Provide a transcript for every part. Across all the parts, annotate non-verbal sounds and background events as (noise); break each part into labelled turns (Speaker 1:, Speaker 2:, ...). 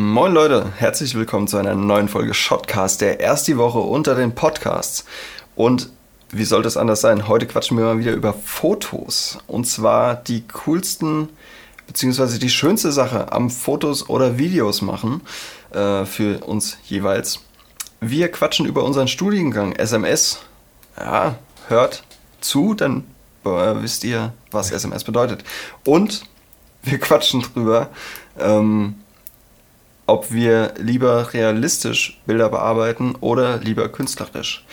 Speaker 1: Moin Leute, herzlich willkommen zu einer neuen Folge Shotcast, der erst die Woche unter den Podcasts. Und wie sollte es anders sein? Heute quatschen wir mal wieder über Fotos. Und zwar die coolsten, beziehungsweise die schönste Sache am Fotos oder Videos machen äh, für uns jeweils. Wir quatschen über unseren Studiengang SMS. Ja, hört zu, dann äh, wisst ihr, was SMS bedeutet. Und wir quatschen drüber, ähm, ob wir lieber realistisch Bilder bearbeiten oder lieber künstlerisch.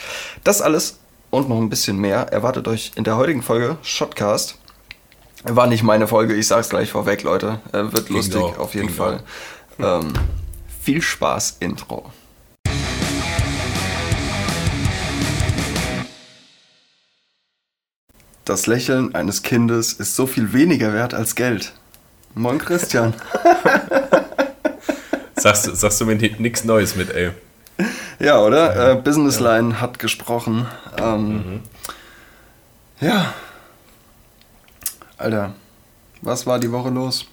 Speaker 1: Das alles und noch ein bisschen mehr erwartet euch in der heutigen Folge Shotcast. War nicht meine Folge, ich sag's gleich vorweg, Leute. Äh, wird Klingt lustig auch. auf jeden Klingt Fall. Ähm, viel Spaß, Intro. Das Lächeln eines Kindes ist so viel weniger wert als Geld. Moin Christian. (laughs)
Speaker 2: sagst, sagst du mir nichts Neues mit, ey.
Speaker 1: Ja, oder? Äh, Businessline ja. hat gesprochen. Ähm, mhm. Ja. Alter, was war die Woche los?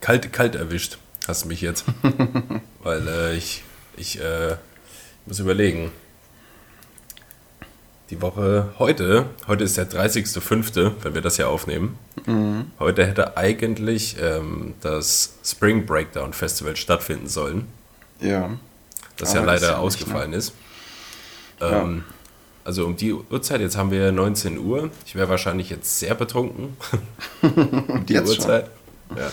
Speaker 2: Kalt, kalt erwischt, hast du mich jetzt. (laughs) Weil äh, ich, ich äh, muss überlegen die Woche heute, heute ist der 30.05., wenn wir das ja aufnehmen. Mhm. Heute hätte eigentlich ähm, das Spring Breakdown Festival stattfinden sollen.
Speaker 1: Ja.
Speaker 2: Das Aber ja leider ja ausgefallen nicht, ne? ist. Ähm, ja. Also um die Uhrzeit, jetzt haben wir 19 Uhr. Ich wäre wahrscheinlich jetzt sehr betrunken. (laughs) um die jetzt Uhrzeit. Schon. Ja.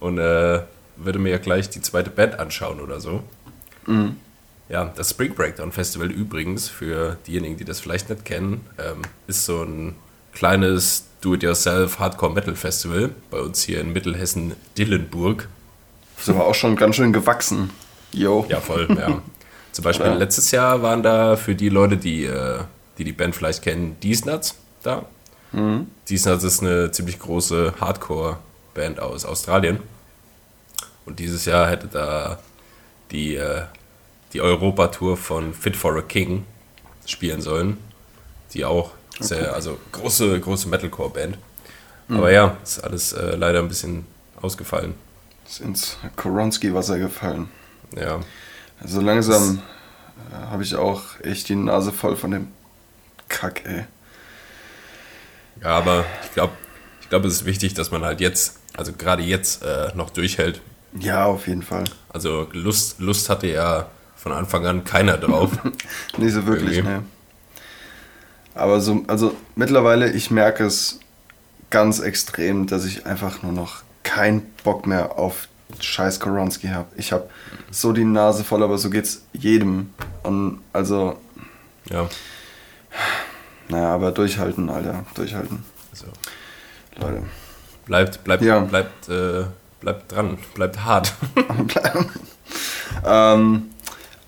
Speaker 2: Und äh, würde mir ja gleich die zweite Band anschauen oder so. Mhm. Ja, das Spring Breakdown Festival übrigens, für diejenigen, die das vielleicht nicht kennen, ähm, ist so ein kleines Do-it-yourself Hardcore Metal Festival bei uns hier in Mittelhessen Dillenburg.
Speaker 1: Ist aber auch schon ganz schön gewachsen.
Speaker 2: Jo. Ja, voll, ja. (laughs) Zum Beispiel ja. letztes Jahr waren da für die Leute, die äh, die, die Band vielleicht kennen, Nuts da. Mhm. Nuts ist eine ziemlich große Hardcore-Band aus Australien. Und dieses Jahr hätte da die äh, die Europatour von Fit for a King spielen sollen. Die auch sehr, also große, große Metalcore-Band. Mhm. Aber ja, ist alles äh, leider ein bisschen ausgefallen.
Speaker 1: Ist ins Koronski-Wasser gefallen.
Speaker 2: Ja.
Speaker 1: Also langsam äh, habe ich auch echt die Nase voll von dem Kack, ey.
Speaker 2: Ja, aber ich glaube, ich glaube, es ist wichtig, dass man halt jetzt, also gerade jetzt äh, noch durchhält.
Speaker 1: Ja, auf jeden Fall.
Speaker 2: Also Lust, Lust hatte ja von Anfang an keiner drauf. (laughs)
Speaker 1: Nicht so wirklich, ne. Aber so, also mittlerweile, ich merke es ganz extrem, dass ich einfach nur noch keinen Bock mehr auf scheiß Koronski habe. Ich habe so die Nase voll, aber so geht's jedem. Und also.
Speaker 2: Ja.
Speaker 1: Naja, aber durchhalten, Alter. Durchhalten.
Speaker 2: So. Leute. Bleibt, bleibt, ja. bleibt, äh, bleibt dran, bleibt hart. (laughs) (laughs)
Speaker 1: ähm,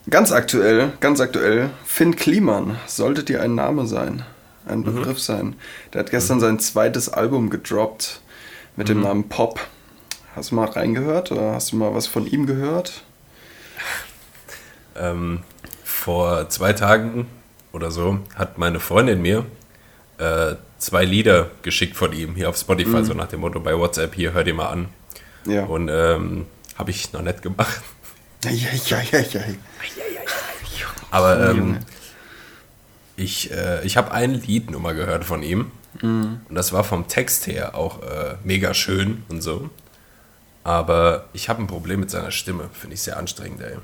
Speaker 1: Ganz aktuell, ganz aktuell, Finn Kliman sollte dir ein Name sein, ein mhm. Begriff sein. Der hat gestern mhm. sein zweites Album gedroppt mit mhm. dem Namen Pop. Hast du mal reingehört oder hast du mal was von ihm gehört?
Speaker 2: Ähm, vor zwei Tagen oder so hat meine Freundin mir äh, zwei Lieder geschickt von ihm hier auf Spotify, mhm. so nach dem Motto bei WhatsApp, hier hör dir mal an. Ja. Und ähm, habe ich noch nicht gemacht.
Speaker 1: Ja, ja, ja, ja.
Speaker 2: Aber ähm, ich, äh, ich habe ein Lied nur mal gehört von ihm. Mhm. Und das war vom Text her auch äh, mega schön und so. Aber ich habe ein Problem mit seiner Stimme. Finde ich sehr anstrengend, ey.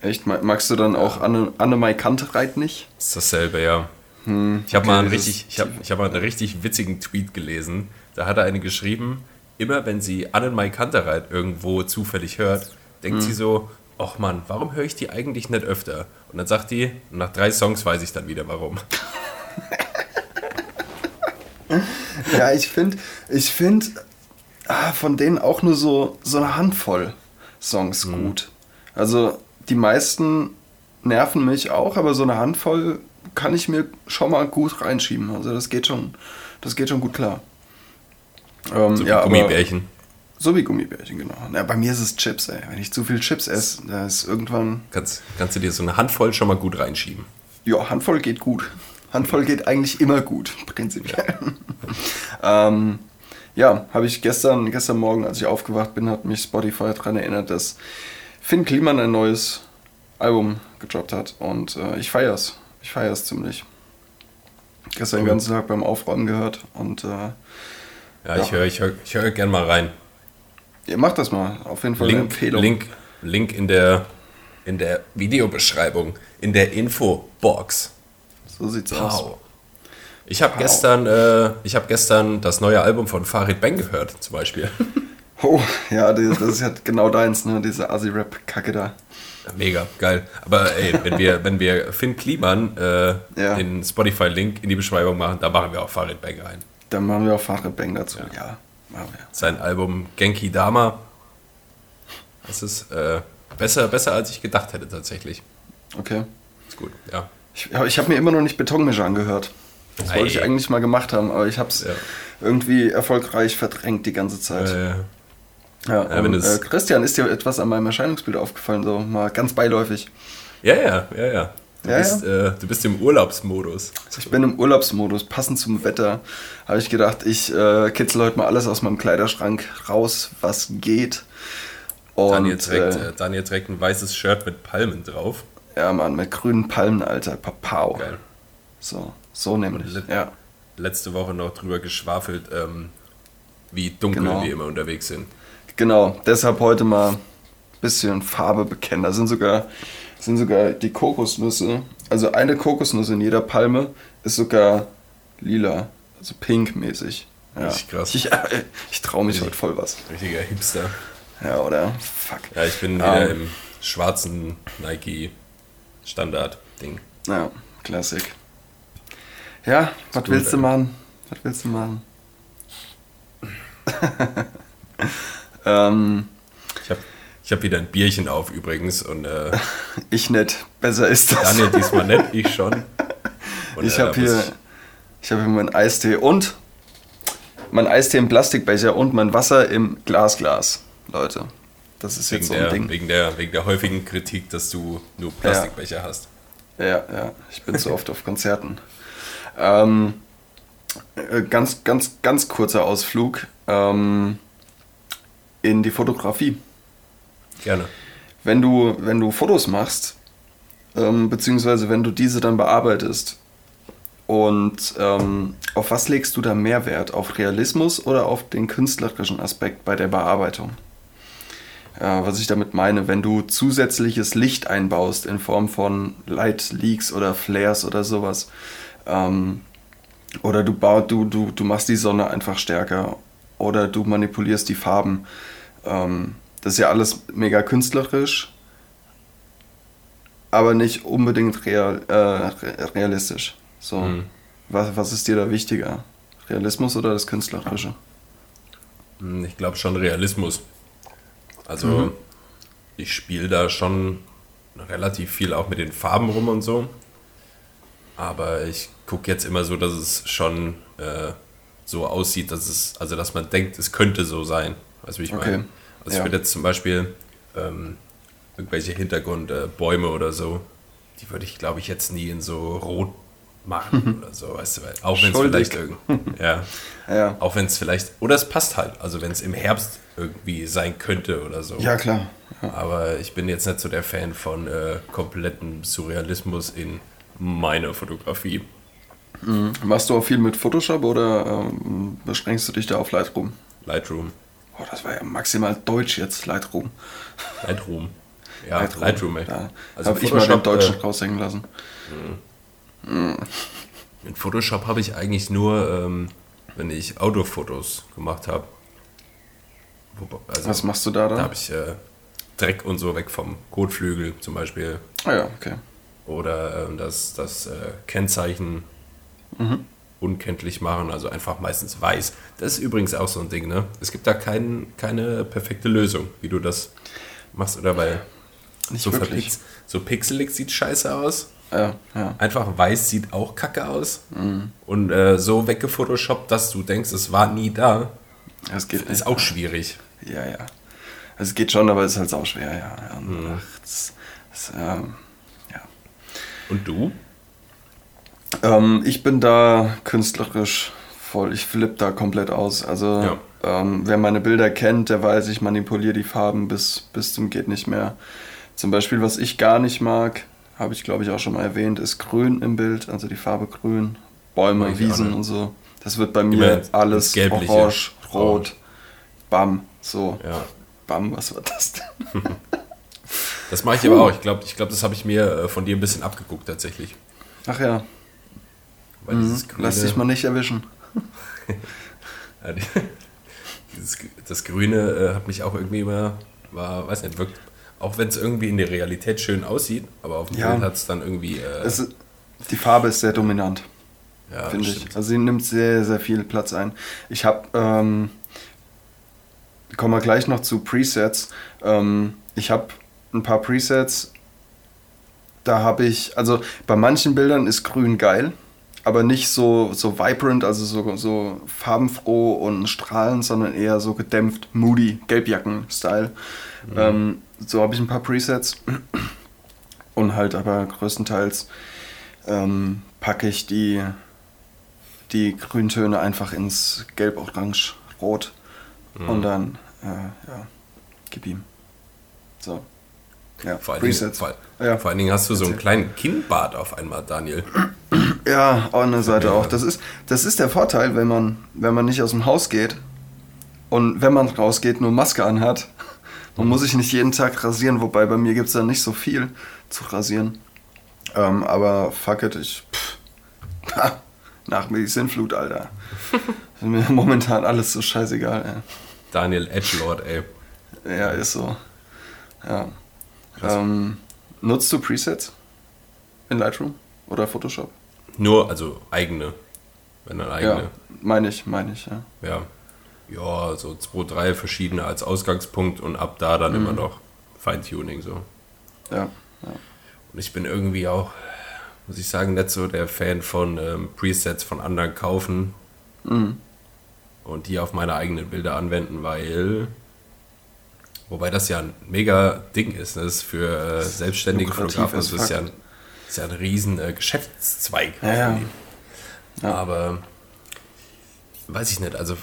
Speaker 1: Echt? Magst du dann auch Anne, Anne Kantereit nicht?
Speaker 2: Ist dasselbe, ja. Hm, ich habe okay, mal, einen richtig, ich hab, ich hab mal einen richtig witzigen Tweet gelesen. Da hat er eine geschrieben, immer wenn sie Anne Kantereit irgendwo zufällig hört, denkt hm. sie so, ach Mann, warum höre ich die eigentlich nicht öfter? Und dann sagt die, nach drei Songs weiß ich dann wieder warum. (laughs)
Speaker 1: ja, ich finde, ich finde ah, von denen auch nur so, so eine Handvoll Songs mhm. gut. Also die meisten nerven mich auch, aber so eine Handvoll kann ich mir schon mal gut reinschieben. Also das geht schon, das geht schon gut klar.
Speaker 2: Ähm, so ja, Gummibärchen.
Speaker 1: So wie Gummibärchen, genau. Ja, bei mir ist es Chips, ey. Wenn ich zu viel Chips esse, da ist irgendwann.
Speaker 2: Kannst, kannst du dir so eine Handvoll schon mal gut reinschieben?
Speaker 1: Ja, Handvoll geht gut. Handvoll geht eigentlich immer gut, (laughs) prinzipiell. Ja, ähm, ja, habe ich gestern, gestern Morgen, als ich aufgewacht bin, hat mich Spotify daran erinnert, dass Finn Kliman ein neues Album gedroppt hat und äh, ich feier's. Ich feier's ziemlich. Gestern den ganzen Tag beim Aufräumen gehört und äh,
Speaker 2: ja, ja, ich höre ich hör, ich hör gern mal rein.
Speaker 1: Ihr macht das mal, auf jeden Fall
Speaker 2: Link, eine Empfehlung. Link, Link in der, in der Videobeschreibung, in der Infobox.
Speaker 1: So sieht's wow. aus.
Speaker 2: Ich habe wow. gestern, äh, hab gestern das neue Album von Farid Bang gehört, zum Beispiel. (laughs)
Speaker 1: Oh, ja, das ist ja genau deins, ne? Diese Asi-Rap-Kacke da.
Speaker 2: Mega, geil. Aber ey, wenn wir, wenn wir Finn Kliman äh, ja. den Spotify-Link in die Beschreibung machen, da machen wir auch Farid Bang rein.
Speaker 1: Dann machen wir auch Farid Bang dazu, ja. ja
Speaker 2: Sein Album Genki Dama. Das ist äh, besser, besser, als ich gedacht hätte, tatsächlich.
Speaker 1: Okay.
Speaker 2: Ist gut, ja.
Speaker 1: Ich, ich habe mir immer noch nicht Betonmischer angehört. Das Ei. wollte ich eigentlich mal gemacht haben, aber ich habe es ja. irgendwie erfolgreich verdrängt die ganze Zeit. Äh, ja, ja und, äh, Christian, ist dir etwas an meinem Erscheinungsbild aufgefallen, so mal ganz beiläufig?
Speaker 2: Ja, ja, ja, ja. Du, ja, bist, ja. Äh, du bist im Urlaubsmodus.
Speaker 1: Ich bin im Urlaubsmodus. Passend zum Wetter habe ich gedacht, ich äh, kitzel heute mal alles aus meinem Kleiderschrank raus, was geht.
Speaker 2: Und, Daniel, trägt, äh, Daniel trägt ein weißes Shirt mit Palmen drauf.
Speaker 1: Ja, Mann, mit grünen Palmen, Alter. Papau. Geil. So, so nämlich.
Speaker 2: Le ja. Letzte Woche noch drüber geschwafelt, ähm, wie dunkel genau. wir immer unterwegs sind.
Speaker 1: Genau, deshalb heute mal ein bisschen Farbe bekennen. Da sind sogar, sind sogar die Kokosnüsse. Also eine Kokosnuss in jeder Palme ist sogar lila, also pink-mäßig. Ja.
Speaker 2: Richtig krass.
Speaker 1: Ich, (laughs) ich traue mich heute voll was.
Speaker 2: Richtiger Hipster.
Speaker 1: Ja, oder? Fuck.
Speaker 2: Ja, ich bin wieder um, im schwarzen Nike Standard-Ding.
Speaker 1: Ja, Klassik. Ja, was willst du machen? Was willst du machen? (laughs)
Speaker 2: ähm, ich habe hab wieder ein Bierchen auf übrigens und äh, (laughs)
Speaker 1: ich nicht. Besser ist das.
Speaker 2: Daniel diesmal nicht, ich schon. (laughs)
Speaker 1: Und, ich habe äh, hier, ich habe hier meinen Eistee und mein Eistee im Plastikbecher und mein Wasser im Glasglas, Leute. Das ist
Speaker 2: wegen
Speaker 1: jetzt so
Speaker 2: ein der, Ding. Wegen der, wegen der häufigen Kritik, dass du nur Plastikbecher
Speaker 1: ja.
Speaker 2: hast.
Speaker 1: Ja, ja. Ich bin so oft auf Konzerten. Ähm, äh, ganz, ganz, ganz kurzer Ausflug ähm, in die Fotografie.
Speaker 2: Gerne.
Speaker 1: Wenn du, wenn du Fotos machst, ähm, beziehungsweise wenn du diese dann bearbeitest, und ähm, auf was legst du da mehr Wert? Auf Realismus oder auf den künstlerischen Aspekt bei der Bearbeitung? Äh, was ich damit meine, wenn du zusätzliches Licht einbaust in Form von Light Leaks oder Flares oder sowas, ähm, oder du, baut, du, du, du machst die Sonne einfach stärker oder du manipulierst die Farben. Ähm, das ist ja alles mega künstlerisch, aber nicht unbedingt real, äh, realistisch. So, mhm. was, was ist dir da wichtiger? Realismus oder das Künstlerische?
Speaker 2: Hm, ich glaube schon Realismus. Also mhm. ich spiele da schon relativ viel auch mit den Farben rum und so. Aber ich gucke jetzt immer so, dass es schon äh, so aussieht, dass es, also dass man denkt, es könnte so sein. Weißt du, wie ich okay. meine? Also ja. ich würde jetzt zum Beispiel ähm, irgendwelche Hintergrundbäume äh, oder so, die würde ich, glaube ich, jetzt nie in so Rot machen oder so, weißt du, weil auch wenn es vielleicht irgend, (laughs) ja, ja. auch wenn es vielleicht, oder es passt halt, also wenn es im Herbst irgendwie sein könnte oder so.
Speaker 1: Ja, klar.
Speaker 2: Ja. Aber ich bin jetzt nicht so der Fan von äh, komplettem Surrealismus in meiner Fotografie.
Speaker 1: Mhm. Machst du auch viel mit Photoshop oder ähm, beschränkst du dich da auf Lightroom?
Speaker 2: Lightroom.
Speaker 1: Oh, das war ja maximal deutsch jetzt, Lightroom.
Speaker 2: Lightroom. (laughs) Ja, Lightroom, Lightroom ey.
Speaker 1: Da also habe ich mal den Deutschen äh, raushängen lassen.
Speaker 2: Mhm. In Photoshop habe ich eigentlich nur, ähm, wenn ich Autofotos gemacht habe.
Speaker 1: Also, Was machst du da dann?
Speaker 2: Da habe ich äh, Dreck und so weg vom Kotflügel zum Beispiel.
Speaker 1: Ah ja, okay.
Speaker 2: Oder äh, das, das äh, Kennzeichen mhm. Unkenntlich machen, also einfach meistens weiß. Das ist übrigens auch so ein Ding, ne? Es gibt da kein, keine perfekte Lösung, wie du das machst, oder weil
Speaker 1: Nicht so, verpix,
Speaker 2: so pixelig sieht scheiße aus.
Speaker 1: Ja, ja.
Speaker 2: Einfach weiß sieht auch kacke aus. Mhm. Und äh, so weggefotoshoppt, dass du denkst, es war nie da.
Speaker 1: Das geht
Speaker 2: ist auch schwierig.
Speaker 1: Ja, ja. Es geht schon, aber es ist halt auch schwer, ja. ja. Mhm. Das, das, ähm, ja.
Speaker 2: Und du?
Speaker 1: Ähm, ich bin da künstlerisch voll. Ich flippe da komplett aus. Also, ja. ähm, wer meine Bilder kennt, der weiß, ich manipuliere die Farben bis, bis zum geht nicht mehr. Zum Beispiel, was ich gar nicht mag, habe ich glaube ich auch schon mal erwähnt, ist Grün im Bild, also die Farbe Grün, Bäume, Wiesen und so. Das wird bei mir Immer alles orange, rot, bam, so.
Speaker 2: Ja.
Speaker 1: Bam, was war das denn? (laughs)
Speaker 2: das mache ich aber auch. Ich glaube, ich glaub, das habe ich mir äh, von dir ein bisschen abgeguckt tatsächlich.
Speaker 1: Ach ja. Weil mhm. dieses grüne, Lass dich mal nicht erwischen. (laughs)
Speaker 2: dieses, das Grüne äh, hat mich auch irgendwie immer, war, weiß nicht, wirkt, auch wenn es irgendwie in der Realität schön aussieht, aber auf dem ja. Bild hat es dann irgendwie. Äh,
Speaker 1: es, die Farbe ist sehr dominant. Ja, finde ich. Also sie nimmt sehr, sehr viel Platz ein. Ich habe, ähm, kommen wir gleich noch zu Presets. Ähm, ich habe ein paar Presets, da habe ich, also bei manchen Bildern ist grün geil, aber nicht so, so vibrant, also so, so farbenfroh und strahlend, sondern eher so gedämpft, moody, Gelbjacken-Style. Mhm. Ähm, so habe ich ein paar Presets und halt aber größtenteils ähm, packe ich die, die Grüntöne einfach ins Gelb, Orange, Rot mhm. und dann, äh, ja, gib ihm. So.
Speaker 2: Ja, vor, allen Dingen, vor, ja. vor allen Dingen hast du so einen kleinen Kinnbart auf einmal, Daniel.
Speaker 1: Ja, auf der Seite auch. Das ist, das ist der Vorteil, wenn man, wenn man nicht aus dem Haus geht und wenn man rausgeht, nur Maske anhat. Man muss sich nicht jeden Tag rasieren, wobei bei mir gibt es da nicht so viel zu rasieren. Ähm, aber fuck it, ich. Pff, nach mir die Sinnflut, Alter. (laughs) ist mir momentan alles so scheißegal, ey.
Speaker 2: Daniel Edgelord, ey.
Speaker 1: Ja, ist so. Ja. Ähm, nutzt du Presets in Lightroom oder Photoshop?
Speaker 2: Nur, also eigene. Wenn dann eigene.
Speaker 1: Ja, meine ich, meine ich, ja.
Speaker 2: Ja. Ja, so zwei, drei verschiedene als Ausgangspunkt und ab da dann mhm. immer noch Feintuning so.
Speaker 1: Ja, ja.
Speaker 2: Und ich bin irgendwie auch, muss ich sagen, nicht so der Fan von ähm, Presets von anderen kaufen mhm. und die auf meine eigenen Bilder anwenden, weil Wobei das ja ein mega Ding ist. Ne? Das ist für äh, selbstständige Fotografen das ist ja ein, ist ja ein riesen äh, Geschäftszweig.
Speaker 1: Ja, ja.
Speaker 2: ja. Aber weiß ich nicht, also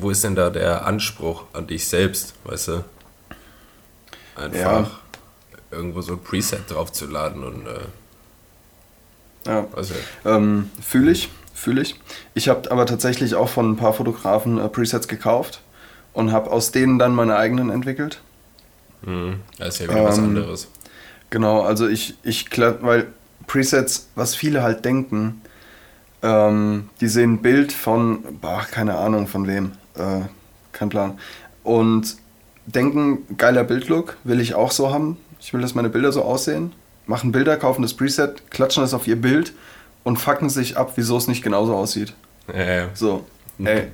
Speaker 2: wo ist denn da der Anspruch an dich selbst, weißt du? Einfach irgendwo so ein Preset draufzuladen und äh,
Speaker 1: ja. Ähm, fühle ich, fühle ich. Ich habe aber tatsächlich auch von ein paar Fotografen äh, Presets gekauft und habe aus denen dann meine eigenen entwickelt.
Speaker 2: Mhm. Das ist ja wieder ähm, was anderes.
Speaker 1: Genau, also ich, ich weil Presets, was viele halt denken, ähm, die sehen ein Bild von, boah, keine Ahnung von wem, äh, kein Plan, und denken, geiler Bildlook, will ich auch so haben, ich will, dass meine Bilder so aussehen, machen Bilder, kaufen das Preset, klatschen das auf ihr Bild und fucken sich ab, wieso es nicht genauso aussieht.
Speaker 2: Ja,
Speaker 1: So, ey,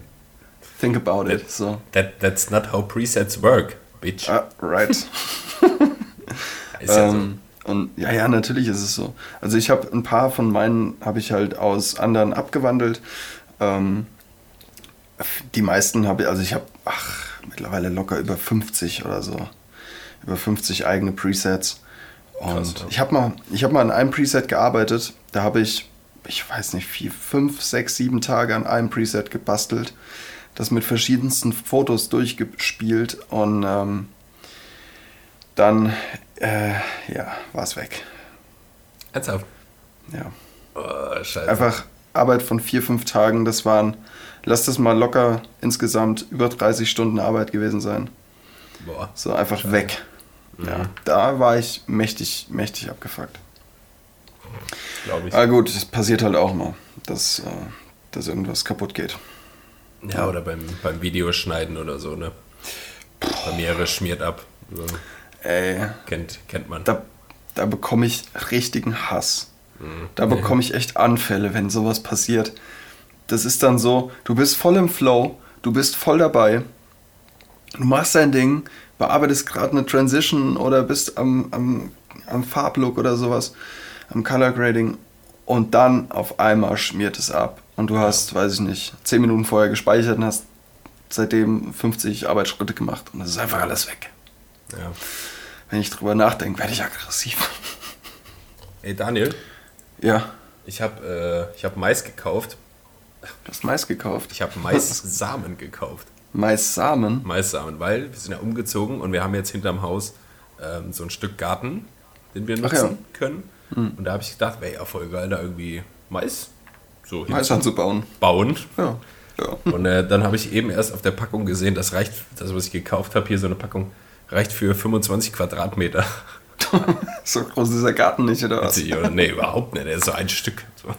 Speaker 1: Think about
Speaker 2: that,
Speaker 1: it. So.
Speaker 2: That, that's not how presets work, bitch.
Speaker 1: Ah, right. (laughs) ist ja ähm, so. Und ja, ja, natürlich ist es so. Also ich habe ein paar von meinen habe ich halt aus anderen abgewandelt. Ähm, die meisten habe ich, also ich habe, ach, mittlerweile locker über 50 oder so. Über 50 eigene Presets. Und Krass, ja. ich habe mal, ich mal an einem Preset gearbeitet. Da habe ich, ich weiß nicht, vier, fünf, sechs, sieben Tage an einem Preset gebastelt das mit verschiedensten Fotos durchgespielt und ähm, dann äh, ja, war es weg.
Speaker 2: Ernsthaft?
Speaker 1: Ja.
Speaker 2: Oh, scheiße.
Speaker 1: Einfach Arbeit von vier, fünf Tagen, das waren, lass das mal locker insgesamt über 30 Stunden Arbeit gewesen sein.
Speaker 2: Boah.
Speaker 1: So einfach scheiße. weg. Mhm. Ja, da war ich mächtig, mächtig abgefuckt.
Speaker 2: Glaube ich.
Speaker 1: Aber gut, es passiert halt auch mal, dass, äh, dass irgendwas kaputt geht.
Speaker 2: Ja, oder beim, beim Videoschneiden oder so, ne? Premiere schmiert ab. So.
Speaker 1: Ey.
Speaker 2: Kennt, kennt man.
Speaker 1: Da, da bekomme ich richtigen Hass. Mhm. Da bekomme ich echt Anfälle, wenn sowas passiert. Das ist dann so, du bist voll im Flow, du bist voll dabei, du machst dein Ding, bearbeitest gerade eine Transition oder bist am, am, am Farblook oder sowas, am Color Grading und dann auf einmal schmiert es ab und du hast, weiß ich nicht, 10 Minuten vorher gespeichert und hast seitdem 50 Arbeitsschritte gemacht und es ist einfach alles weg.
Speaker 2: Ja.
Speaker 1: Wenn ich drüber nachdenke, werde ich aggressiv.
Speaker 2: Ey Daniel?
Speaker 1: Ja.
Speaker 2: Ich habe äh, hab Mais gekauft.
Speaker 1: Du hast Mais gekauft.
Speaker 2: Ich habe Maissamen gekauft.
Speaker 1: Maissamen?
Speaker 2: Maissamen, weil wir sind ja umgezogen und wir haben jetzt hinterm Haus ähm, so ein Stück Garten, den wir nutzen ja. können. Mhm. Und da habe ich gedacht, wäre ja voll geil, da irgendwie Mais
Speaker 1: so Mais anzubauen.
Speaker 2: Bauen.
Speaker 1: Ja.
Speaker 2: ja. Und äh, dann habe ich eben erst auf der Packung gesehen, das reicht, das, was ich gekauft habe, hier so eine Packung, reicht für 25 Quadratmeter. (laughs)
Speaker 1: so groß ist der Garten nicht, oder
Speaker 2: was? Witzig, oder? Nee, überhaupt nicht. Der ist so ein Stück. So.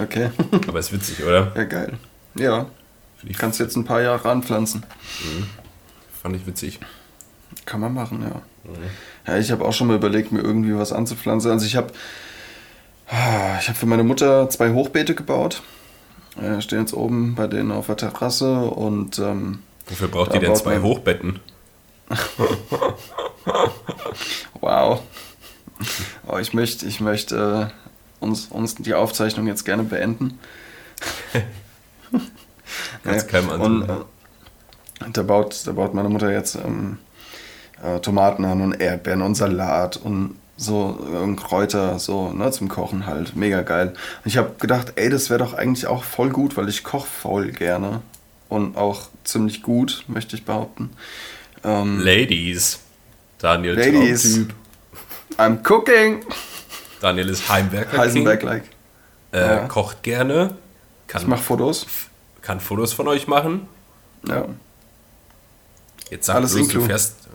Speaker 1: Okay.
Speaker 2: Aber ist witzig, oder?
Speaker 1: Ja, geil. Ja. Ich Kannst jetzt ein paar Jahre anpflanzen.
Speaker 2: Mhm. Fand ich witzig.
Speaker 1: Kann man machen, ja. Mhm. Ja, ich habe auch schon mal überlegt, mir irgendwie was anzupflanzen. Also ich habe ich habe für meine Mutter zwei Hochbeete gebaut. Äh, stehen jetzt oben bei denen auf der Terrasse und ähm,
Speaker 2: Wofür braucht ihr denn zwei Hochbetten? (laughs)
Speaker 1: wow. Oh, ich möchte, ich möchte äh, uns, uns die Aufzeichnung jetzt gerne beenden. (laughs)
Speaker 2: Ganz ja, keinem und, äh,
Speaker 1: da, baut, da baut meine Mutter jetzt ähm, äh, Tomaten an und Erdbeeren und Salat und so äh, Kräuter so ne, zum Kochen halt. Mega geil. Und ich habe gedacht, ey, das wäre doch eigentlich auch voll gut, weil ich koche voll gerne und auch ziemlich gut, möchte ich behaupten.
Speaker 2: Ähm, Ladies. Daniel
Speaker 1: Ladies. Traumtyp. I'm cooking.
Speaker 2: Daniel ist Heimwerker.
Speaker 1: Heisenberg-like.
Speaker 2: Äh, ja. Kocht gerne.
Speaker 1: Kann, ich mache Fotos.
Speaker 2: Kann Fotos von euch machen.
Speaker 1: Ja.
Speaker 2: Jetzt sag Alles bloß, du fährst,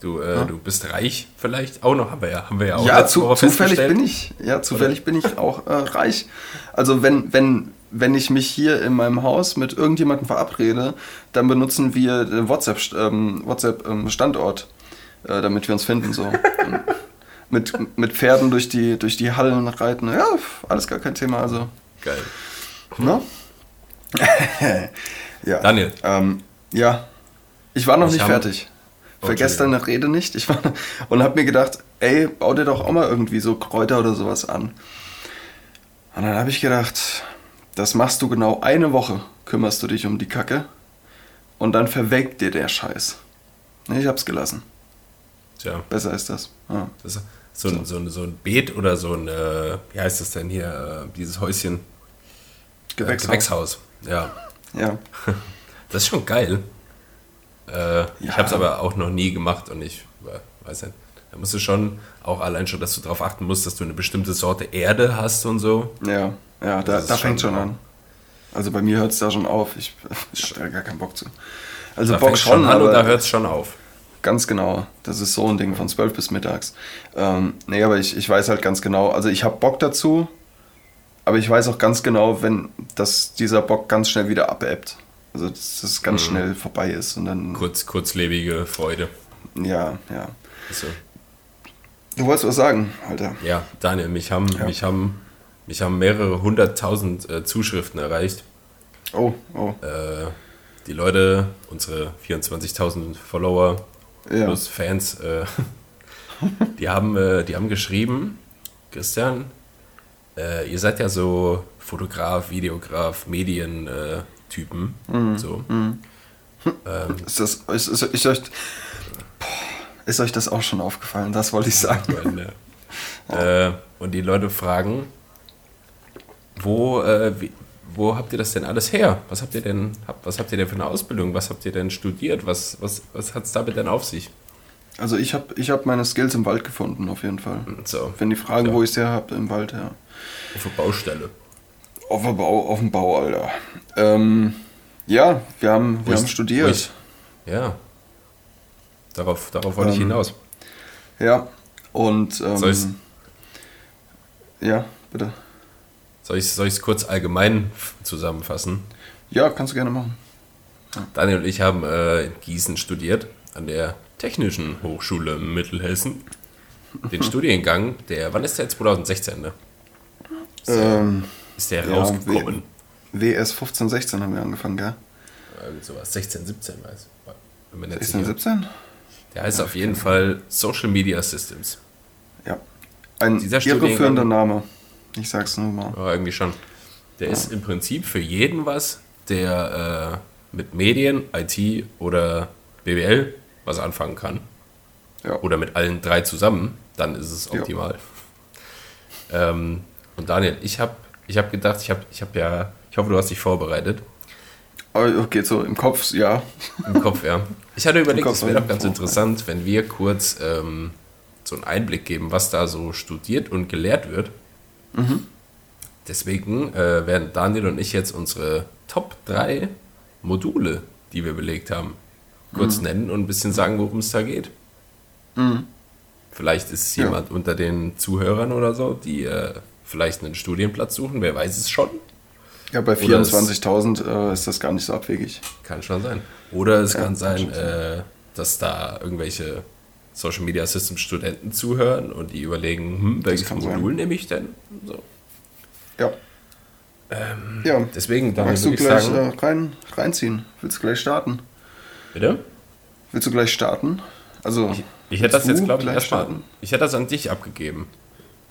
Speaker 2: du, äh, ja. du bist reich vielleicht auch noch, haben wir ja, haben wir ja auch
Speaker 1: Ja, zu, zufällig bin ich, ja, zufällig Oder? bin ich auch äh, reich. Also wenn, wenn, wenn ich mich hier in meinem Haus mit irgendjemandem verabrede, dann benutzen wir den WhatsApp, ähm, WhatsApp ähm, Standort, äh, damit wir uns finden so. mit, mit Pferden durch die, durch die Hallen reiten. Ja, alles gar kein Thema. Also.
Speaker 2: Geil.
Speaker 1: No? (laughs) ja.
Speaker 2: Daniel.
Speaker 1: Ähm, ja. Ich war noch ich nicht fertig. Vergesst deine Rede nicht. Ich war, (laughs) und habe mir gedacht, ey, bau dir doch auch mal irgendwie so Kräuter oder sowas an. Und dann habe ich gedacht, das machst du genau eine Woche, kümmerst du dich um die Kacke und dann verwelkt dir der Scheiß. Ich hab's gelassen.
Speaker 2: Tja.
Speaker 1: Besser ist das. Ja.
Speaker 2: das ist so, ein, so. so, ein, Beet oder so ein, äh, wie heißt das denn hier, äh, dieses Häuschen?
Speaker 1: Gewächshaus.
Speaker 2: Äh, Gewächshaus, ja.
Speaker 1: Ja. (laughs)
Speaker 2: Das ist schon geil. Äh, ja. Ich habe es aber auch noch nie gemacht und ich weiß nicht. Da musst du schon auch allein schon, dass du darauf achten musst, dass du eine bestimmte Sorte Erde hast und so.
Speaker 1: Ja, ja, da, da fängt schon an. Also bei mir hört es da schon auf. Ich, ich habe gar keinen Bock zu. Also
Speaker 2: da Bock schon, schon an aber da hört es schon auf.
Speaker 1: Ganz genau. Das ist so ein Ding von 12 bis mittags. Ähm, nee, aber ich, ich weiß halt ganz genau. Also ich habe Bock dazu, aber ich weiß auch ganz genau, wenn dass dieser Bock ganz schnell wieder abebbt. Also dass das ganz mhm. schnell vorbei ist und dann.
Speaker 2: Kurz, kurzlebige Freude.
Speaker 1: Ja, ja. Also. Du wolltest was sagen, Alter.
Speaker 2: Ja, Daniel, mich haben, ja. mich haben, mich haben mehrere hunderttausend äh, Zuschriften erreicht.
Speaker 1: Oh, oh.
Speaker 2: Äh, die Leute, unsere 24.000 Follower ja. plus Fans, äh, (laughs) die, haben, äh, die haben geschrieben, Christian, äh, ihr seid ja so Fotograf, Videograf, Medien, äh, Typen. Mhm. So. Mhm.
Speaker 1: Ähm, ist, das, ist, ist, ist, euch, ist euch das auch schon aufgefallen? Das wollte ich sagen.
Speaker 2: Meine, (laughs) äh, und die Leute fragen, wo, äh, wie, wo habt ihr das denn alles her? Was habt ihr denn, was habt ihr denn für eine Ausbildung? Was habt ihr denn studiert? Was, was, was hat es damit denn auf sich?
Speaker 1: Also ich habe ich hab meine Skills im Wald gefunden, auf jeden Fall.
Speaker 2: So.
Speaker 1: Wenn die fragen, ja. wo ich sie her habe, im Wald, ja.
Speaker 2: Auf der Baustelle.
Speaker 1: Auf, der Bau, auf dem Bau, Alter. Ähm, ja, wir haben, wir haben studiert. Ich,
Speaker 2: ja. Darauf, darauf wollte ähm, ich hinaus.
Speaker 1: Ja, und. Ähm,
Speaker 2: soll
Speaker 1: ja, bitte.
Speaker 2: Soll ich es kurz allgemein zusammenfassen?
Speaker 1: Ja, kannst du gerne machen.
Speaker 2: Ja. Daniel und ich haben äh, in Gießen studiert, an der Technischen Hochschule Mittelhessen. Den (laughs) Studiengang, der, wann ist der jetzt? 2016, ne?
Speaker 1: Ähm,
Speaker 2: ist der ja, rausgekommen?
Speaker 1: WS 15, 16 haben wir angefangen, gell?
Speaker 2: Irgend sowas, 16, 17 weiß
Speaker 1: ich. 16, 17?
Speaker 2: Der heißt ja, auf jeden Fall Social Media Systems.
Speaker 1: Ja. Ein irreführender Name. Ich sag's nur mal.
Speaker 2: Ja, irgendwie schon. Der ja. ist im Prinzip für jeden was, der äh, mit Medien, IT oder BWL was anfangen kann. Ja. Oder mit allen drei zusammen, dann ist es optimal. Ähm, und Daniel, ich habe ich habe gedacht, ich habe ich hab ja Ich hoffe, du hast dich vorbereitet.
Speaker 1: Oh, okay, so im Kopf, ja.
Speaker 2: Im Kopf, ja. Ich hatte überlegt, es wäre doch ganz interessant, wenn wir kurz ähm, so einen Einblick geben, was da so studiert und gelehrt wird. Deswegen äh, werden Daniel und ich jetzt unsere Top 3 Module, die wir belegt haben, kurz nennen und ein bisschen sagen, worum es da geht. Vielleicht ist
Speaker 1: Ja.
Speaker 2: jemand unter den Zuhörern oder so, die äh, vielleicht einen Studienplatz suchen, wer weiß es schon.
Speaker 1: Ja, bei
Speaker 2: Oder es-
Speaker 1: 24.000 äh, ist das gar nicht so abwegig.
Speaker 2: Kann schon sein. Oder es
Speaker 1: Ja,
Speaker 2: kann sein, äh, dass da irgendwelche Social Media System Studenten zuhören und die überlegen, hm, welches Modul nehme ich denn? So.
Speaker 1: Ja. ja.
Speaker 2: Deswegen, dann
Speaker 1: Magst du gleich
Speaker 2: sagen,
Speaker 1: äh, rein, reinziehen? Willst du gleich starten?
Speaker 2: bitte?
Speaker 1: Willst du gleich starten? Also,
Speaker 2: Ich, ich hätte das jetzt, glaube ich, erstmal.
Speaker 1: starten?
Speaker 2: Ich hätte das an dich abgegeben.